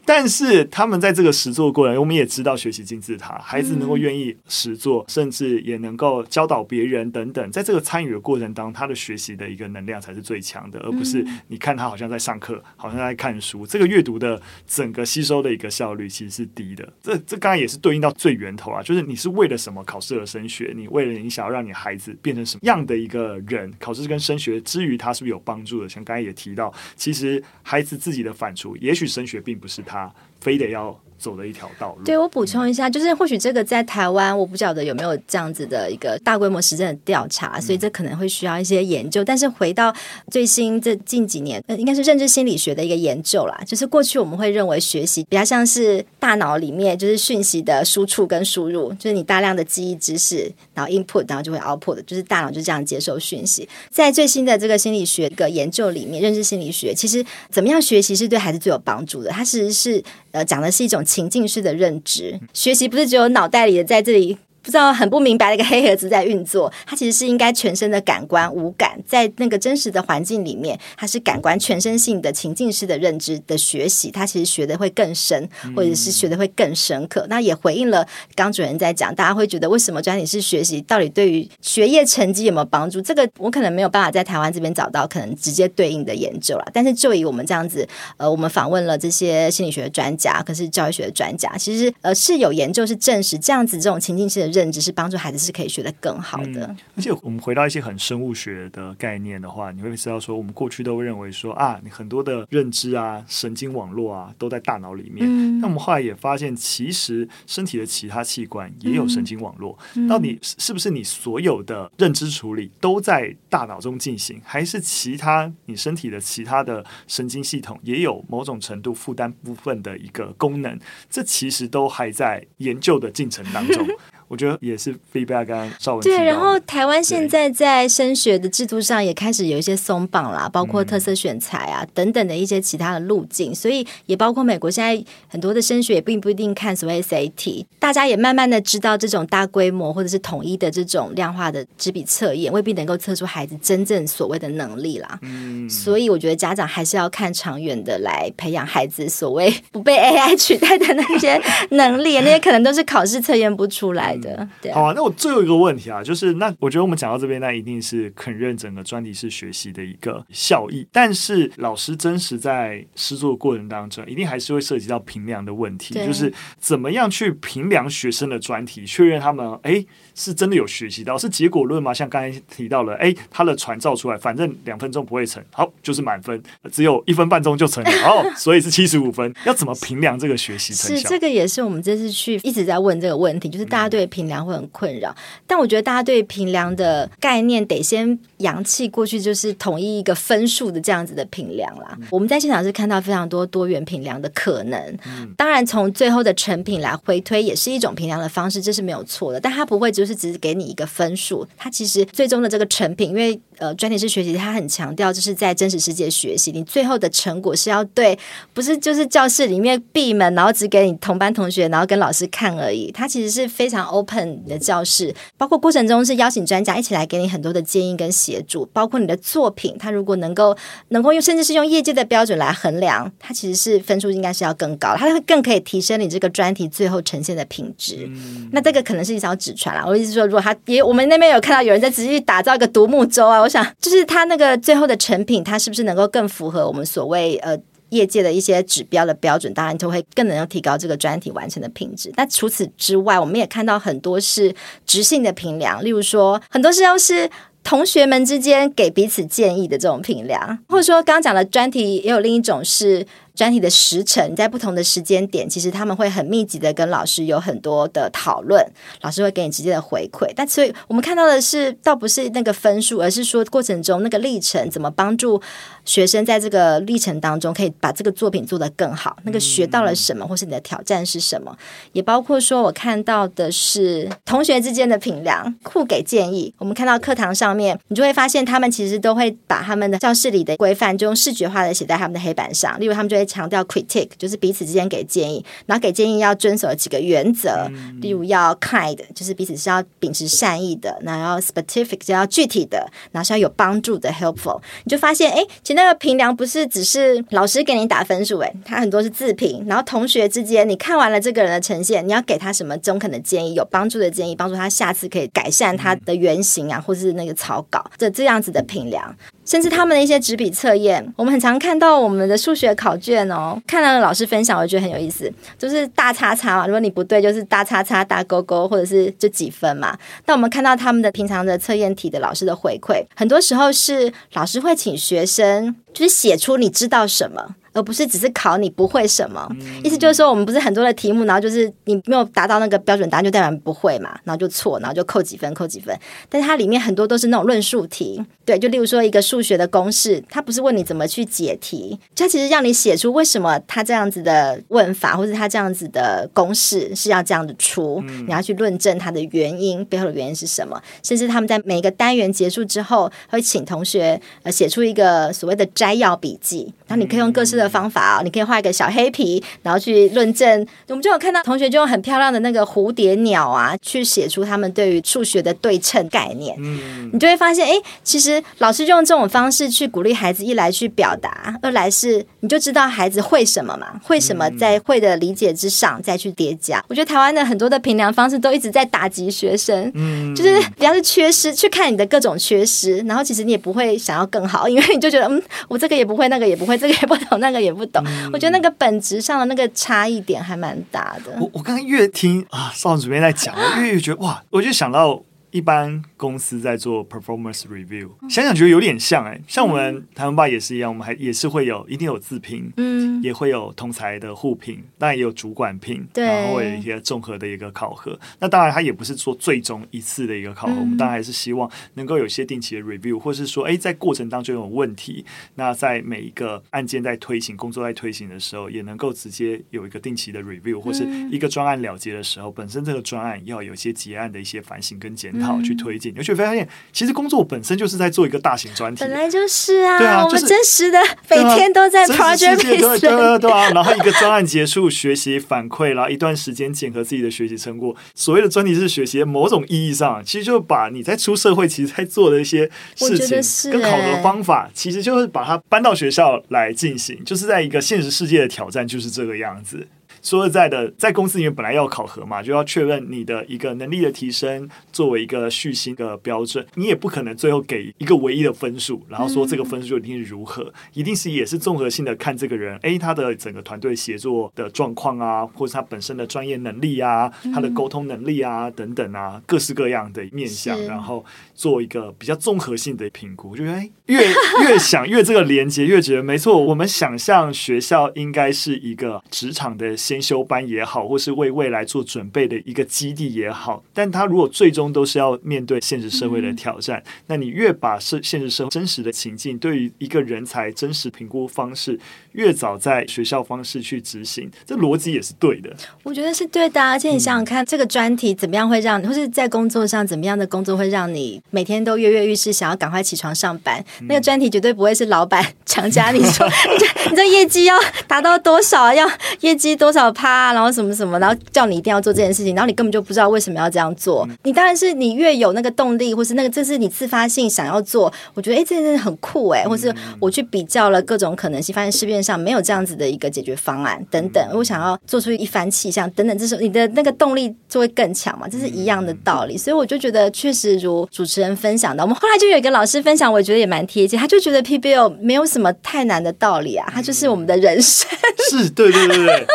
Speaker 1: 但是他们在这个实作过程，我们也知道学习金字塔，孩子能够愿意实作，甚至也能够教导别人等等，在这个参与的过程当中，他的学习的一个能量才是最强的，而不是你看他。他好像在上课，好像在看书。这个阅读的整个吸收的一个效率其实是低的。这这刚才也是对应到最源头啊，就是你是为了什么考试而升学？你为了你想要让你孩子变成什么样的一个人？考试跟升学之余，他是不是有帮助的？像刚才也提到，其实孩子自己的反刍，也许升学并不是他啊非得要。走的一条道路。
Speaker 2: 对，我补充一下，就是或许这个在台湾，我不晓得有没有这样子的一个大规模实证的调查，所以这可能会需要一些研究。但是回到最新这近几年，呃，应该是认知心理学的一个研究啦。就是过去我们会认为学习比较像是大脑里面就是讯息的输出跟输入，就是你大量的记忆知识，然后 input，然后就会 output，就是大脑就这样接受讯息。在最新的这个心理学的研究里面，认知心理学其实怎么样学习是对孩子最有帮助的。它其实是呃讲的是一种。情境式的认知学习不是只有脑袋里的在这里。不知道很不明白的一个黑盒子在运作，它其实是应该全身的感官五感，在那个真实的环境里面，它是感官全身性的情境式的认知的学习，它其实学的会更深，或者是学的会更深刻。嗯、那也回应了刚主任在讲，大家会觉得为什么专题式学习到底对于学业成绩有没有帮助？这个我可能没有办法在台湾这边找到可能直接对应的研究了。但是就以我们这样子，呃，我们访问了这些心理学的专家，可是教育学的专家，其实呃是有研究是证实这样子这种情境式的。认知，是帮助孩子是可以学得更好的。
Speaker 1: 嗯、而且我们回到一些很生物学的概念的话，你会知道说，我们过去都会认为说啊，你很多的认知啊、神经网络啊都在大脑里面。嗯、那我们后来也发现，其实身体的其他器官也有神经网络。嗯、到底是不是你所有的认知处理都在大脑中进行，还是其他你身体的其他的神经系统也有某种程度负担部分的一个功能？这其实都还在研究的进程当中。我觉得也是 feedback 刚刚绍文
Speaker 2: 对，然后台湾现在在升学的制度上也开始有一些松绑啦，包括特色选材啊、嗯、等等的一些其他的路径，所以也包括美国现在很多的升学也并不一定看所谓 SAT，大家也慢慢的知道这种大规模或者是统一的这种量化的纸笔测验未必能够测出孩子真正所谓的能力啦。嗯，所以我觉得家长还是要看长远的来培养孩子所谓不被 AI 取代的那些能力，那些可能都是考试测验不出来。嗯对啊、
Speaker 1: 好啊，那我最后一个问题啊，就是那我觉得我们讲到这边，那一定是肯认整个专题式学习的一个效益。但是老师真实在实作过程当中，一定还是会涉及到评量的问题，就是怎么样去评量学生的专题，确认他们哎是真的有学习到，是结果论吗？像刚才提到了，哎，他的传造出来，反正两分钟不会成，好就是满分，只有一分半钟就成了，哦，所以是七十五分。要怎么评量这个学习成效？
Speaker 2: 是这个也是我们这次去一直在问这个问题，就是大家对。评量会很困扰，但我觉得大家对评量的概念得先扬弃过去，就是统一一个分数的这样子的评量啦。嗯、我们在现场是看到非常多多元评量的可能，嗯、当然从最后的成品来回推也是一种评量的方式，这是没有错的。但它不会就是只是给你一个分数，它其实最终的这个成品，因为呃专题式学习它很强调就是在真实世界学习，你最后的成果是要对，不是就是教室里面闭门，然后只给你同班同学，然后跟老师看而已。它其实是非常 open 的教室，包括过程中是邀请专家一起来给你很多的建议跟协助，包括你的作品，它如果能够能够用甚至是用业界的标准来衡量，它其实是分数应该是要更高，它会更可以提升你这个专题最后呈现的品质。嗯、那这个可能是一艘纸船啦，我我意思说，如果他也我们那边有看到有人在持续打造一个独木舟啊，我想就是他那个最后的成品，它是不是能够更符合我们所谓呃。业界的一些指标的标准，当然就会更能够提高这个专题完成的品质。那除此之外，我们也看到很多是直性的评量，例如说，很多时候是同学们之间给彼此建议的这种评量，或者说刚刚讲的专题，也有另一种是。专题的时程，在不同的时间点，其实他们会很密集的跟老师有很多的讨论，老师会给你直接的回馈。但所以我们看到的是，倒不是那个分数，而是说过程中那个历程怎么帮助学生在这个历程当中可以把这个作品做得更好，那个学到了什么，或是你的挑战是什么，也包括说我看到的是同学之间的评量，互给建议。我们看到课堂上面，你就会发现他们其实都会把他们的教室里的规范就用视觉化的写在他们的黑板上，例如他们就会。强调 critique 就是彼此之间给建议，然后给建议要遵守几个原则，嗯、例如要 kind 就是彼此是要秉持善意的，然后要 specific 就要具体的，然后是要有帮助的 helpful。你就发现，哎，其实那个评量不是只是老师给你打分数，哎，他很多是自评，然后同学之间你看完了这个人的呈现，你要给他什么中肯的建议，有帮助的建议，帮助他下次可以改善他的原型啊，或是那个草稿，这这样子的评量。甚至他们的一些纸笔测验，我们很常看到我们的数学考卷哦。看到老师分享，我觉得很有意思，就是大叉叉嘛，如果你不对，就是大叉叉、大勾勾，或者是就几分嘛。但我们看到他们的平常的测验题的老师的回馈，很多时候是老师会请学生就是写出你知道什么。而不是只是考你不会什么，意思就是说，我们不是很多的题目，然后就是你没有达到那个标准答案，就代表不会嘛，然后就错，然后就扣几分，扣几分。但是它里面很多都是那种论述题，对，就例如说一个数学的公式，它不是问你怎么去解题，它其实让你写出为什么它这样子的问法，或者它这样子的公式是要这样子出，你要去论证它的原因，背后的原因是什么。甚至他们在每一个单元结束之后，会请同学呃写出一个所谓的摘要笔记，然后你可以用各式的。方法啊，你可以画一个小黑皮，然后去论证。我们就有看到同学就用很漂亮的那个蝴蝶鸟啊，去写出他们对于数学的对称概念。嗯，你就会发现，哎，其实老师就用这种方式去鼓励孩子，一来去表达，二来是你就知道孩子会什么嘛，会什么，在会的理解之上再去叠加。我觉得台湾的很多的评量方式都一直在打击学生，嗯，就是比较是缺失，去看你的各种缺失，然后其实你也不会想要更好，因为你就觉得，嗯，我这个也不会，那个也不会，这个也不懂，那个。个也不懂。嗯、我觉得那个本质上的那个差异点还蛮大的。
Speaker 1: 我我刚刚越听啊，少主编在讲，我越，越觉得哇，我就想到。一般公司在做 performance review，想想觉得有点像哎、欸，像我们台湾吧也是一样，我们还也是会有一定有自评，嗯，也会有同才的互评，当然也有主管评，对，然后会有一些综合的一个考核。那当然，它也不是说最终一次的一个考核，嗯、我们当然还是希望能够有些定期的 review，或是说，哎，在过程当中有问题，那在每一个案件在推行、工作在推行的时候，也能够直接有一个定期的 review，或是一个专案了结的时候，本身这个专案要有一些结案的一些反省跟检讨。好，去推进，而且发现其实工作本身就是在做一个大型专题，
Speaker 2: 本来就是啊，
Speaker 1: 对啊，
Speaker 2: 我们真实的每天都在 project
Speaker 1: 对对对啊，然后一个专案结束，学习反馈，然后一段时间检核自己的学习成果。所谓的专题式学习，某种意义上，其实就把你在出社会其实在做的一些事情跟考核方法，其实就是把它搬到学校来进行，就是在一个现实世界的挑战，就是这个样子。说实在的，在公司里面本来要考核嘛，就要确认你的一个能力的提升，作为一个续薪的标准，你也不可能最后给一个唯一的分数，然后说这个分数就一定是如何，嗯、一定是也是综合性的看这个人，诶，他的整个团队协作的状况啊，或者他本身的专业能力啊，他的沟通能力啊等等啊，各式各样的面向，然后做一个比较综合性的评估，就觉得诶，越越想越这个连接，越觉得没错，我们想象学校应该是一个职场的先修班也好，或是为未来做准备的一个基地也好，但他如果最终都是要面对现实社会的挑战，嗯、那你越把是现实社会真实的情境，对于一个人才真实评估方式，越早在学校方式去执行，这逻辑也是对的。
Speaker 2: 我觉得是对的，而且你想想看，嗯、这个专题怎么样会让，或是在工作上怎么样的工作会让你每天都跃跃欲试，想要赶快起床上班？嗯、那个专题绝对不会是老板强加你说，你这你这业绩要达到多少，要业绩多少。趴，然后什么什么，然后叫你一定要做这件事情，然后你根本就不知道为什么要这样做。你当然是你越有那个动力，或是那个这是你自发性想要做。我觉得哎，这件事很酷哎，或是我去比较了各种可能性，发现市面上没有这样子的一个解决方案等等。我想要做出一番气象等等，这是你的那个动力就会更强嘛，这是一样的道理。所以我就觉得确实如主持人分享的，我们后来就有一个老师分享，我觉得也蛮贴切。他就觉得 PBL 没有什么太难的道理啊，他就是我们的人生。
Speaker 1: 是对对对对。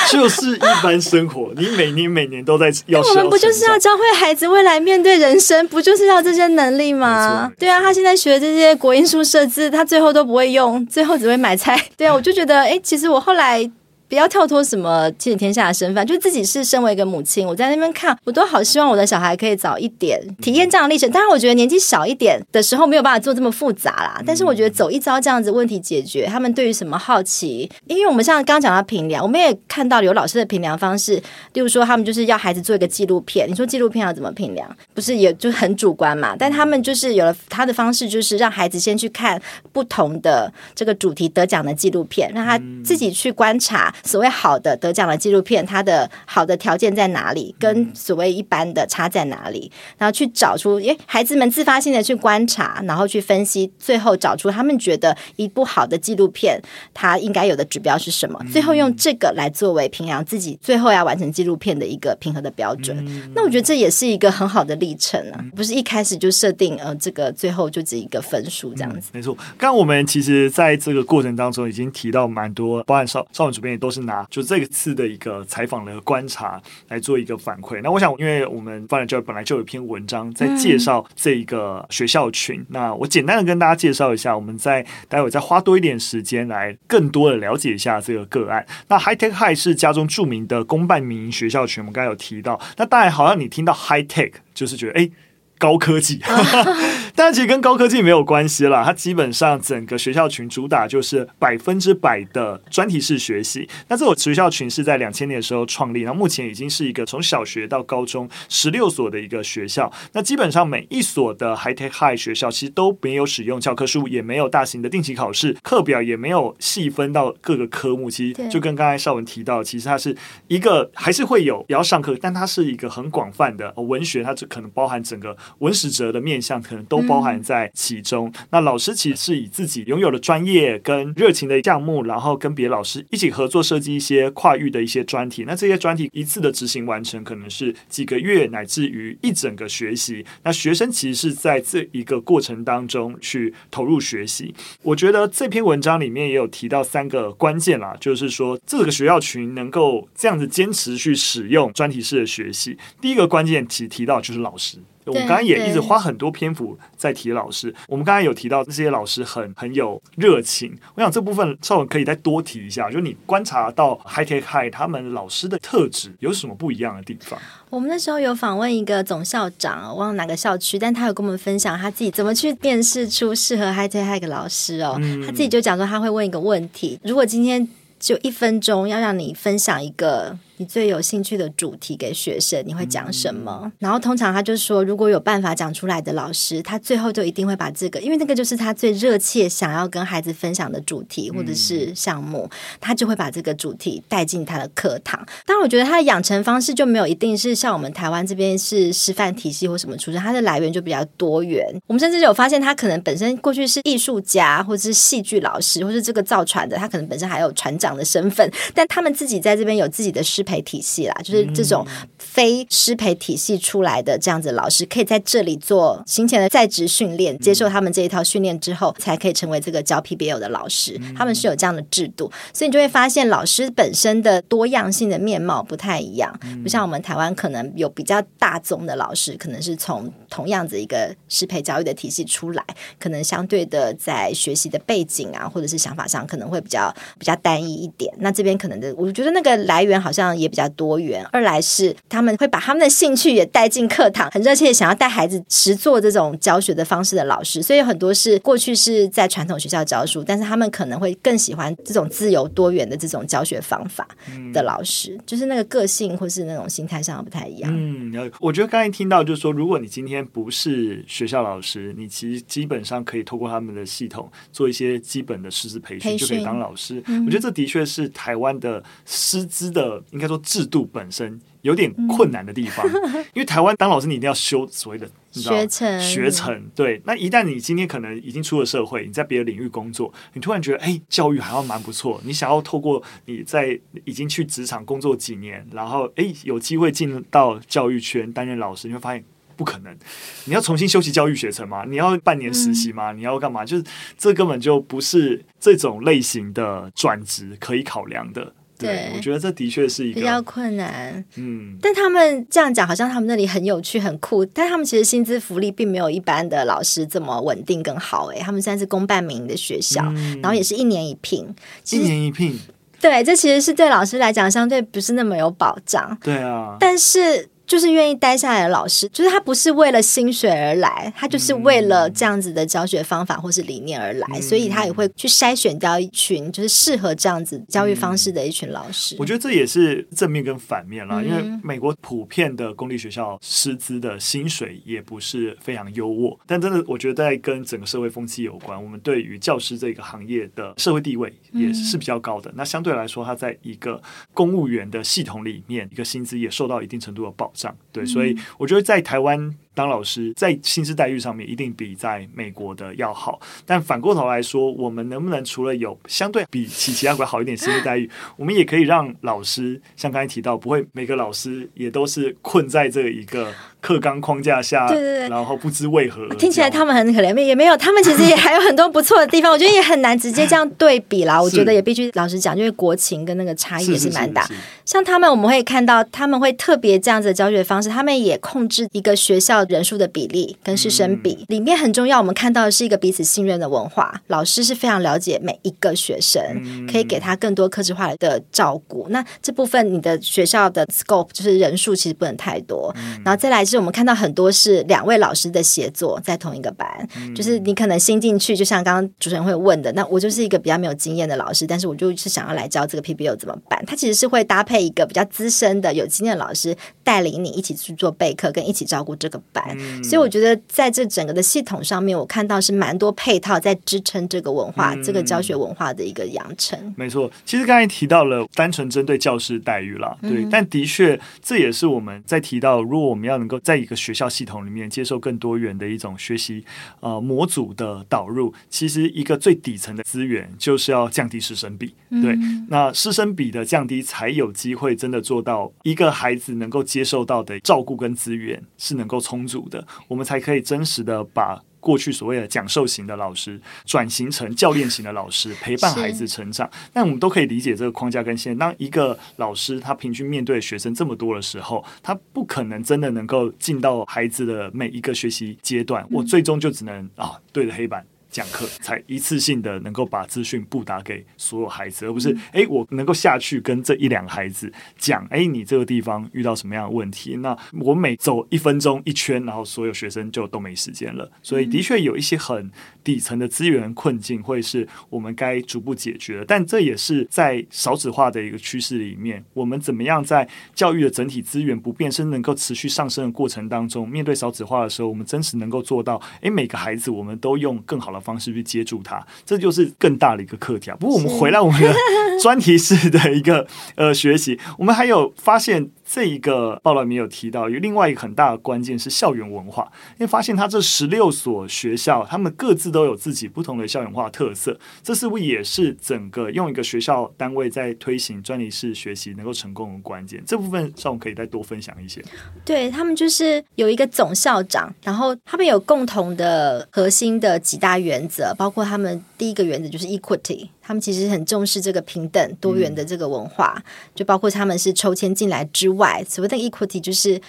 Speaker 1: 就是一般生活，你每年每年都在要。
Speaker 2: 我们不就是要教会孩子未来面对人生，不就是要这些能力吗？对啊，他现在学的这些国音数设置，他最后都不会用，最后只会买菜。对啊，我就觉得，哎，其实我后来。不要跳脱什么亲子天下的身份，就自己是身为一个母亲，我在那边看，我都好希望我的小孩可以早一点体验这样的历程。当然，我觉得年纪小一点的时候没有办法做这么复杂啦。但是我觉得走一遭这样子问题解决，他们对于什么好奇，因为我们像刚刚讲到评量，我们也看到有老师的评量方式，例如说他们就是要孩子做一个纪录片，你说纪录片要怎么评量？不是也就很主观嘛？但他们就是有了他的方式，就是让孩子先去看不同的这个主题得奖的纪录片，让他自己去观察。所谓好的得奖的纪录片，它的好的条件在哪里？跟所谓一般的差在哪里？然后去找出，诶，孩子们自发性的去观察，然后去分析，最后找出他们觉得一部好的纪录片它应该有的指标是什么？最后用这个来作为平量自己最后要完成纪录片的一个平衡的标准。那我觉得这也是一个很好的历程啊，不是一开始就设定呃这个最后就只一个分数这样子。
Speaker 1: 没错，刚刚我们其实在这个过程当中已经提到蛮多，包含少少文主编也都是。拿就这次的一个采访的观察来做一个反馈。那我想，因为我们发展教育本来就有一篇文章在介绍这一个学校群，那我简单的跟大家介绍一下，我们再待会再花多一点时间来更多的了解一下这个个案。那 High Tech High 是家中著名的公办民营学校群，我们刚才有提到。那当然，好像你听到 High Tech 就是觉得哎。诶高科技，但其实跟高科技没有关系啦。它基本上整个学校群主打就是百分之百的专题式学习。那这个学校群是在两千年的时候创立，然后目前已经是一个从小学到高中十六所的一个学校。那基本上每一所的 High Tech High 学校其实都没有使用教科书，也没有大型的定期考试，课表也没有细分到各个科目。其实就跟刚才绍文提到，其实它是一个还是会有也要上课，但它是一个很广泛的文学，它就可能包含整个。文史哲的面向可能都包含在其中。嗯、那老师其实是以自己拥有的专业跟热情的项目，然后跟别的老师一起合作设计一些跨域的一些专题。那这些专题一次的执行完成，可能是几个月乃至于一整个学习。那学生其实是在这一个过程当中去投入学习。我觉得这篇文章里面也有提到三个关键啦，就是说这个学校群能够这样子坚持去使用专题式的学习。第一个关键其实提到就是老师。我们刚刚也一直花很多篇幅在提老师。我们刚才有提到这些老师很很有热情。我想这部分稍微可以再多提一下，就是你观察到 High Tech High 他们老师的特质有什么不一样的地方？
Speaker 2: 我们那时候有访问一个总校长，我忘了哪个校区，但他有跟我们分享他自己怎么去辨识出适合 High Tech High 的老师哦。嗯、他自己就讲说他会问一个问题：如果今天就一分钟要让你分享一个。你最有兴趣的主题给学生，你会讲什么？嗯、然后通常他就说，如果有办法讲出来的老师，他最后就一定会把这个，因为那个就是他最热切想要跟孩子分享的主题或者是项目，嗯、他就会把这个主题带进他的课堂。当然，我觉得他的养成方式就没有一定是像我们台湾这边是师范体系或什么出身，他的来源就比较多元。我们甚至有发现，他可能本身过去是艺术家，或者是戏剧老师，或是这个造船的，他可能本身还有船长的身份，但他们自己在这边有自己的师。培体系啦，就是这种非师培体系出来的这样子老师，可以在这里做行前的在职训练，接受他们这一套训练之后，才可以成为这个教 PBL 的老师。他们是有这样的制度，所以你就会发现老师本身的多样性的面貌不太一样。不像我们台湾，可能有比较大宗的老师，可能是从同样子一个师培教育的体系出来，可能相对的在学习的背景啊，或者是想法上，可能会比较比较单一一点。那这边可能的，我觉得那个来源好像。也比较多元。二来是他们会把他们的兴趣也带进课堂，很热切想要带孩子实做这种教学的方式的老师，所以很多是过去是在传统学校教书，但是他们可能会更喜欢这种自由多元的这种教学方法的老师，嗯、就是那个个性或是那种心态上不太一样。
Speaker 1: 嗯，我觉得刚才听到就是说，如果你今天不是学校老师，你其实基本上可以透过他们的系统做一些基本的师资培训，就可以当老师。嗯、我觉得这的确是台湾的师资的应该说制度本身有点困难的地方，嗯、因为台湾当老师你一定要修所谓的
Speaker 2: 学程，
Speaker 1: 学程对。那一旦你今天可能已经出了社会，你在别的领域工作，你突然觉得哎，教育好像蛮不错，你想要透过你在已经去职场工作几年，然后哎有机会进到教育圈担任老师，你会发现不可能。你要重新修习教育学程吗？你要半年实习吗？嗯、你要干嘛？就是这根本就不是这种类型的转职可以考量的。对，我觉得这的确是一个
Speaker 2: 比较困难。
Speaker 1: 嗯，
Speaker 2: 但他们这样讲，好像他们那里很有趣、很酷，但他们其实薪资福利并没有一般的老师这么稳定更好。哎，他们现在是公办民营的学校，嗯、然后也是一年一聘，
Speaker 1: 一年一聘。
Speaker 2: 对，这其实是对老师来讲相对不是那么有保障。
Speaker 1: 对啊，
Speaker 2: 但是。就是愿意待下来的老师，就是他不是为了薪水而来，他就是为了这样子的教学方法或是理念而来，嗯、所以他也会去筛选掉一群就是适合这样子教育方式的一群老师。
Speaker 1: 我觉得这也是正面跟反面啦，嗯、因为美国普遍的公立学校师资的薪水也不是非常优渥，但真的我觉得在跟整个社会风气有关。我们对于教师这个行业的社会地位也是比较高的，嗯、那相对来说，他在一个公务员的系统里面，一个薪资也受到一定程度的保障。对，所以我觉得在台湾。当老师在薪资待遇上面一定比在美国的要好，但反过头来说，我们能不能除了有相对比起其他国家好一点薪资待遇，我们也可以让老师像刚才提到，不会每个老师也都是困在这一个课纲框架下，对对对，然后不知为何。
Speaker 2: 听起来他们很可怜，也没有，他们其实也还有很多不错的地方。我觉得也很难直接这样对比啦。我觉得也必须老实讲，因为国情跟那个差异也是蛮大。是是是是，像他们，我们会看到他们会特别这样子的教学方式，他们也控制一个学校。人数的比例跟师生比里面很重要，我们看到的是一个彼此信任的文化。老师是非常了解每一个学生，可以给他更多克制化的照顾。那这部分你的学校的 scope 就是人数其实不能太多。然后再来是我们看到很多是两位老师的协作在同一个班，就是你可能新进去，就像刚刚主持人会问的，那我就是一个比较没有经验的老师，但是我就是想要来教这个 PBO 怎么办？他其实是会搭配一个比较资深的有经验的老师带领你一起去做备课，跟一起照顾这个。班。嗯、所以我觉得在这整个的系统上面，我看到是蛮多配套在支撑这个文化、嗯、这个教学文化的一个养成。
Speaker 1: 没错，其实刚才提到了单纯针对教师待遇啦，对，嗯、但的确这也是我们在提到，如果我们要能够在一个学校系统里面接受更多元的一种学习呃模组的导入，其实一个最底层的资源就是要降低师生比。对，嗯、那师生比的降低，才有机会真的做到一个孩子能够接受到的照顾跟资源是能够充足的，我们才可以真实的把过去所谓的讲授型的老师转型成教练型的老师，陪伴孩子成长。是但我们都可以理解这个框架跟线。当一个老师他平均面对学生这么多的时候，他不可能真的能够进到孩子的每一个学习阶段。嗯、我最终就只能啊对着黑板。讲课才一次性的能够把资讯布达给所有孩子，而不是哎，我能够下去跟这一两个孩子讲，哎，你这个地方遇到什么样的问题？那我每走一分钟一圈，然后所有学生就都没时间了。所以的确有一些很底层的资源困境，会是我们该逐步解决的。但这也是在少子化的一个趋势里面，我们怎么样在教育的整体资源不变，是能够持续上升的过程当中，面对少子化的时候，我们真实能够做到，哎，每个孩子我们都用更好的。方式去接住他，这就是更大的一个课题啊。不过，我们回来我们的专题式的一个呃学习，我们还有发现。这一个报道里面有提到，有另外一个很大的关键是校园文化，因为发现他这十六所学校，他们各自都有自己不同的校园化特色，这是不是也是整个用一个学校单位在推行专利式学习能够成功的关键？这部分上我可以再多分享一些。
Speaker 2: 对，他们就是有一个总校长，然后他们有共同的核心的几大原则，包括他们第一个原则就是 equity。他们其实很重视这个平等多元的这个文化，嗯、就包括他们是抽签进来之外，所谓的 equity 就是。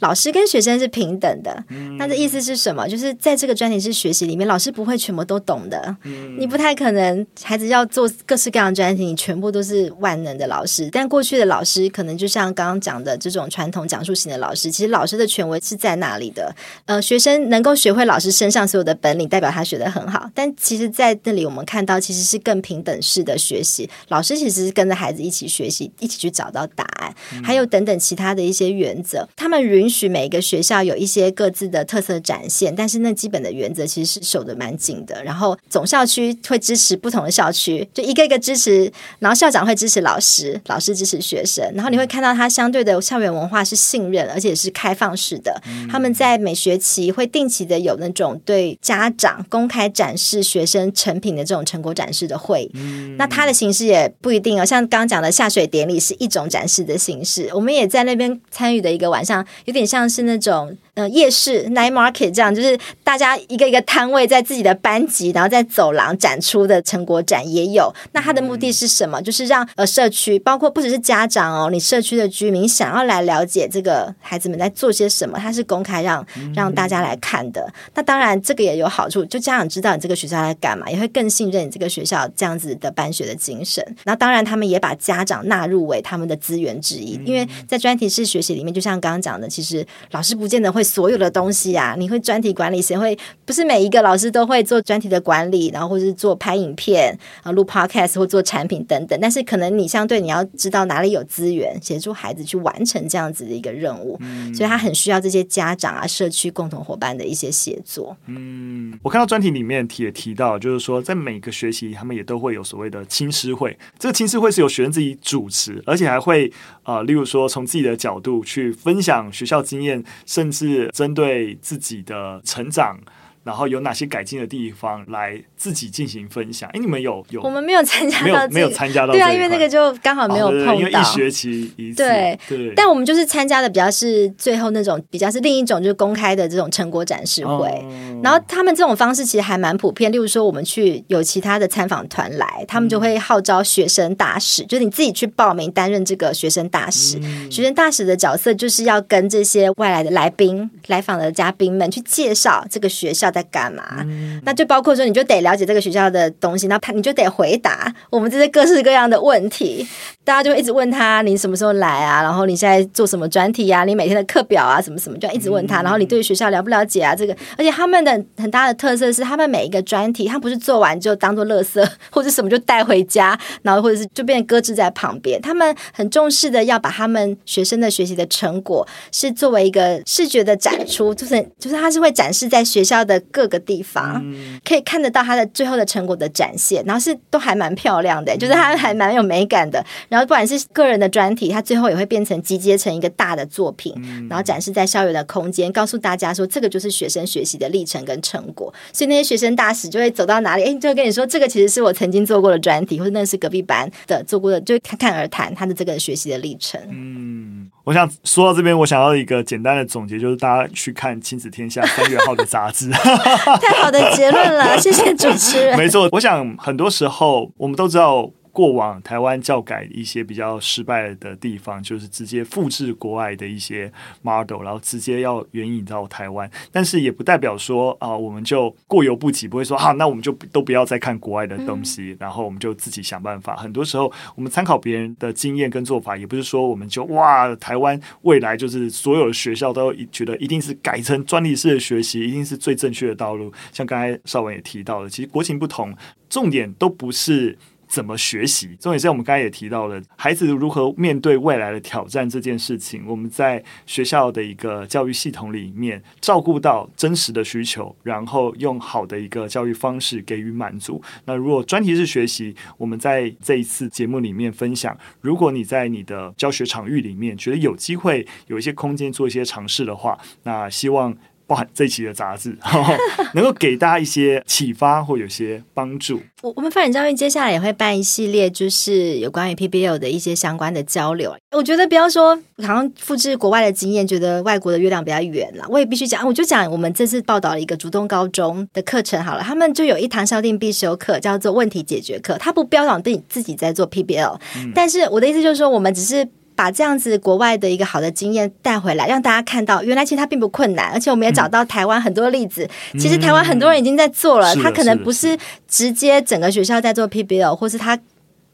Speaker 2: 老师跟学生是平等的，嗯、那这意思是什么？就是在这个专题式学习里面，老师不会全部都懂的。嗯、你不太可能，孩子要做各式各样的专题，你全部都是万能的老师。但过去的老师，可能就像刚刚讲的这种传统讲述型的老师，其实老师的权威是在那里的。呃，学生能够学会老师身上所有的本领，代表他学得很好。但其实，在那里我们看到，其实是更平等式的学习。老师其实是跟着孩子一起学习，一起去找到答案，嗯、还有等等其他的一些原则。他们允许每一个学校有一些各自的特色展现，但是那基本的原则其实是守得蛮紧的。然后总校区会支持不同的校区，就一个一个支持。然后校长会支持老师，老师支持学生。然后你会看到他相对的校园文化是信任，而且是开放式的。他们在每学期会定期的有那种对家长公开展示学生成品的这种成果展示的会。那它的形式也不一定哦，像刚刚讲的下水典礼是一种展示的形式。我们也在那边参与的一个晚上，有点也像。是那种呃夜市 night market 这样，就是大家一个一个摊位在自己的班级，然后在走廊展出的成果展也有。那它的目的是什么？就是让呃社区，包括不只是家长哦，你社区的居民想要来了解这个孩子们在做些什么，它是公开让让大家来看的。那当然这个也有好处，就家长知道你这个学校在干嘛，也会更信任你这个学校这样子的办学的精神。那当然他们也把家长纳入为他们的资源之一，因为在专题式学习里面，就像刚刚讲的，其实。老师不见得会所有的东西啊，你会专题管理，谁会？不是每一个老师都会做专题的管理，然后或是做拍影片啊、录 podcast 或做产品等等。但是可能你相对你要知道哪里有资源，协助孩子去完成这样子的一个任务，嗯、所以他很需要这些家长啊、社区共同伙伴的一些协作。
Speaker 1: 嗯，我看到专题里面提也提到，就是说在每个学习，他们也都会有所谓的亲师会。这个亲师会是由学生自己主持，而且还会啊、呃，例如说从自己的角度去分享学校经验。甚至是针对自己的成长。然后有哪些改进的地方来自己进行分享？哎，你们有有？
Speaker 2: 我们没有参加到，
Speaker 1: 没有没有参加到。
Speaker 2: 对啊，因为那个就刚好没有碰到。
Speaker 1: 因为一学期一次。
Speaker 2: 对对。但我们就是参加的比较是最后那种比较是另一种就是公开的这种成果展示会。然后他们这种方式其实还蛮普遍。例如说，我们去有其他的参访团来，他们就会号召学生大使，就是你自己去报名担任这个学生大使。学生大使的角色就是要跟这些外来的来宾、来访的嘉宾们去介绍这个学校在干嘛？嗯、那就包括说，你就得了解这个学校的东西，那他你就得回答我们这些各式各样的问题。大家就会一直问他你什么时候来啊？然后你现在做什么专题啊？你每天的课表啊什么什么，就要一直问他。然后你对学校了不了解啊？这个，而且他们的很大的特色是，他们每一个专题，他不是做完就当做垃圾 或者什么就带回家，然后或者是就变搁置在旁边。他们很重视的要把他们学生的学习的成果是作为一个视觉的展出，就是就是他是会展示在学校的各个地方，可以看得到他的最后的成果的展现，然后是都还蛮漂亮的，就是他还蛮有美感的。然后不管是个人的专题，他最后也会变成集结成一个大的作品，然后展示在校园的空间，告诉大家说这个就是学生学习的历程跟成果。所以那些学生大使就会走到哪里，哎，就会跟你说这个其实是我曾经做过的专题，或者那是隔壁班的做过的，就侃侃而谈他的这个学习的历程。
Speaker 1: 嗯，我想说到这边，我想要一个简单的总结，就是大家去看《亲子天下》三月号的杂志。
Speaker 2: 太好的结论了，谢谢主持人。
Speaker 1: 没错，我想很多时候我们都知道。过往台湾教改一些比较失败的地方，就是直接复制国外的一些 model，然后直接要援引到台湾。但是也不代表说啊、呃，我们就过犹不及，不会说好、啊，那我们就都不要再看国外的东西，然后我们就自己想办法。很多时候，我们参考别人的经验跟做法，也不是说我们就哇，台湾未来就是所有的学校都觉得一定是改成专利式的学习，一定是最正确的道路。像刚才邵文也提到了，其实国情不同，重点都不是。怎么学习？重点是我们刚才也提到了，孩子如何面对未来的挑战这件事情。我们在学校的一个教育系统里面，照顾到真实的需求，然后用好的一个教育方式给予满足。那如果专题式学习，我们在这一次节目里面分享，如果你在你的教学场域里面觉得有机会有一些空间做一些尝试的话，那希望。包含这一期的杂志，能够给大家一些启发或有些帮助。
Speaker 2: 我我们发展教育接下来也会办一系列，就是有关于 PBL 的一些相关的交流。我觉得不要说好像复制国外的经验，觉得外国的月亮比较圆了。我也必须讲，我就讲我们这次报道了一个竹东高中的课程好了，他们就有一堂校定必修课叫做问题解决课，他不标榜自己自己在做 PBL，嗯，但是我的意思就是说，我们只是。把这样子国外的一个好的经验带回来，让大家看到，原来其实它并不困难，而且我们也找到台湾很多例子。嗯、其实台湾很多人已经在做了，他、嗯、可能不是直接整个学校在做 PBL，或是他。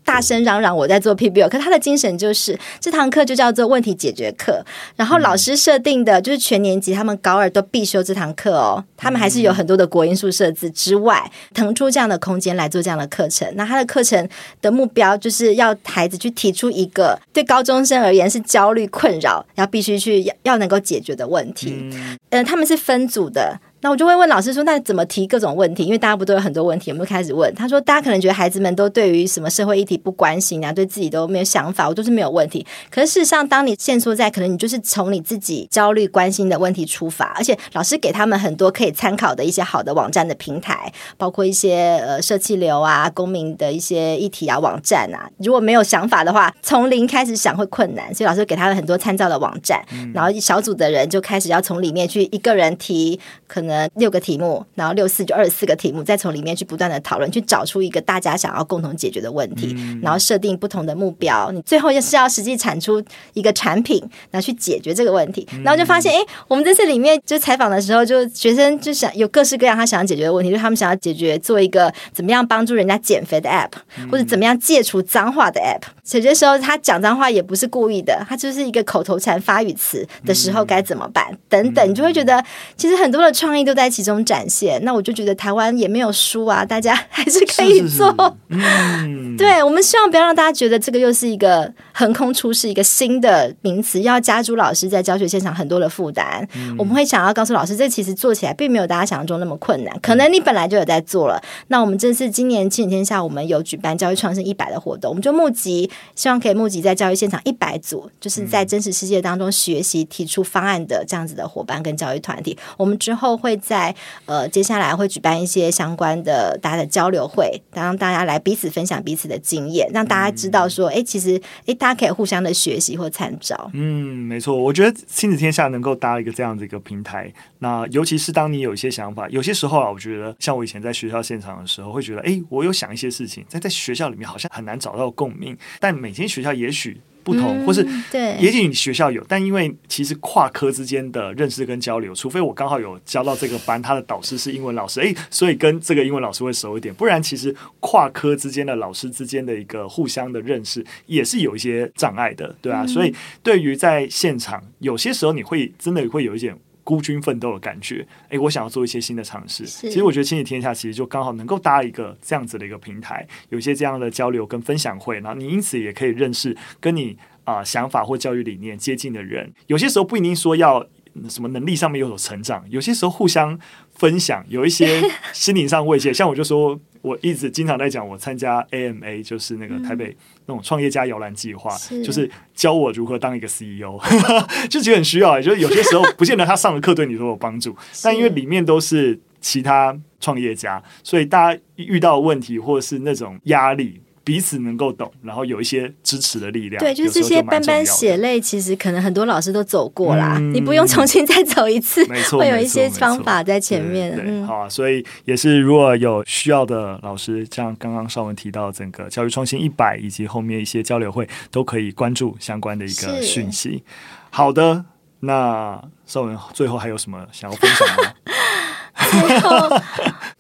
Speaker 2: 大声嚷嚷我在做 PBL，可他的精神就是这堂课就叫做问题解决课。然后老师设定的就是全年级他们高二都必修这堂课哦。他们还是有很多的国英数设置之外，腾出这样的空间来做这样的课程。那他的课程的目标就是要孩子去提出一个对高中生而言是焦虑困扰，然后必须去要要能够解决的问题。嗯、呃，他们是分组的。那我就会问老师说：“那怎么提各种问题？因为大家不都有很多问题，我们就开始问。”他说：“大家可能觉得孩子们都对于什么社会议题不关心啊，对自己都没有想法，我都是没有问题。可是事实上，当你限缩在可能你就是从你自己焦虑关心的问题出发，而且老师给他们很多可以参考的一些好的网站的平台，包括一些呃社气流啊、公民的一些议题啊网站啊。如果没有想法的话，从零开始想会困难，所以老师给他们很多参照的网站，然后小组的人就开始要从里面去一个人提可能。”六个题目，然后六四就二十四个题目，再从里面去不断的讨论，去找出一个大家想要共同解决的问题，嗯、然后设定不同的目标，你最后就是要实际产出一个产品，然后去解决这个问题。然后就发现，哎、嗯，我们这次里面就采访的时候，就学生就想有各式各样他想要解决的问题，就是他们想要解决做一个怎么样帮助人家减肥的 app，或者怎么样戒除脏话的 app。有些时候他讲脏话也不是故意的，他就是一个口头禅发语词的时候该怎么办？嗯、等等，你就会觉得其实很多的创意都在其中展现。那我就觉得台湾也没有输啊，大家还是可以做。是是是嗯、对，我们希望不要让大家觉得这个又是一个横空出世一个新的名词，要加诸老师在教学现场很多的负担。嗯、我们会想要告诉老师，这其实做起来并没有大家想象中那么困难。可能你本来就有在做了。那我们这次今年亲子天下，我们有举办教育创新一百的活动，我们就募集。希望可以募集在教育现场一百组，就是在真实世界当中学习、提出方案的这样子的伙伴跟教育团体。我们之后会在呃接下来会举办一些相关的大家的交流会，让大家来彼此分享彼此的经验，让大家知道说，哎、欸，其实哎，大家可以互相的学习或参照。
Speaker 1: 嗯，没错，我觉得亲子天下能够搭一个这样的一个平台，那尤其是当你有一些想法，有些时候啊，我觉得像我以前在学校现场的时候，会觉得，哎、欸，我有想一些事情，在在学校里面好像很难找到共鸣，但每间学校也许不同，
Speaker 2: 嗯、
Speaker 1: 或是
Speaker 2: 对，
Speaker 1: 也许你学校有，但因为其实跨科之间的认识跟交流，除非我刚好有教到这个班，他的导师是英文老师，诶，所以跟这个英文老师会熟一点，不然其实跨科之间的老师之间的一个互相的认识也是有一些障碍的，对啊，嗯、所以对于在现场，有些时候你会真的会有一点。孤军奋斗的感觉，诶，我想要做一些新的尝试。其实我觉得亲子天下其实就刚好能够搭一个这样子的一个平台，有一些这样的交流跟分享会，然后你因此也可以认识跟你啊、呃、想法或教育理念接近的人。有些时候不一定说要什么能力上面有所成长，有些时候互相分享，有一些 心灵上慰藉。像我就说。我一直经常在讲，我参加 AMA，就是那个台北那种创业家摇篮计划，是就是教我如何当一个 CEO，就觉得很需要。就是有些时候不见得他上的课对你都有帮助，但因为里面都是其他创业家，所以大家遇到问题或者是那种压力。彼此能够懂，然后有一些支持的力量。
Speaker 2: 对，就是这些斑斑血泪，其实可能很多老师都走过啦，嗯、你不用重新再走一次。没错，会有一些方法在前面。
Speaker 1: 对，对，对，好啊，所以也是如果有需要的老师，像刚刚邵文提到整个教育创新一百，以及后面一些交流会，都可以关注相关的一个讯息。好的，那邵文最后还有什么想要分享
Speaker 2: 吗？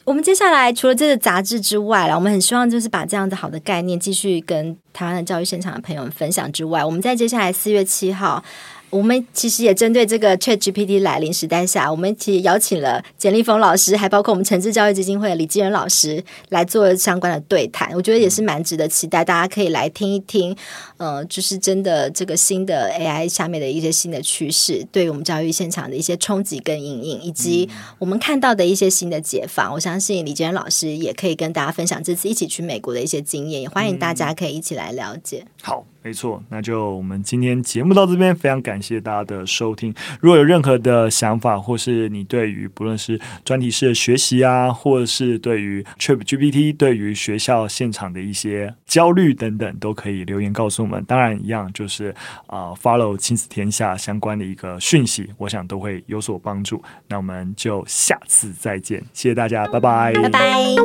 Speaker 2: 我们接下来除了这个杂志之外了，我们很希望就是把这样子好的概念继续跟台湾的教育现场的朋友们分享之外，我们在接下来四月七号。我们其实也针对这个 ChatGPT 来临时代下，我们其实邀请了简立峰老师，还包括我们诚志教育基金会的李继仁老师来做相关的对谈。我觉得也是蛮值得期待，大家可以来听一听。呃，就是真的这个新的 AI 下面的一些新的趋势，对于我们教育现场的一些冲击跟阴影，以及我们看到的一些新的解放。我相信李继仁老师也可以跟大家分享这次一起去美国的一些经验，也欢迎大家可以一起来了解。
Speaker 1: 好。没错，那就我们今天节目到这边，非常感谢大家的收听。如果有任何的想法，或是你对于不论是专题式的学习啊，或者是对于 ChatGPT 对于学校现场的一些焦虑等等，都可以留言告诉我们。当然，一样就是啊、，follow 亲子天下相关的一个讯息，我想都会有所帮助。那我们就下次再见，谢谢大家，拜拜，
Speaker 2: 拜拜。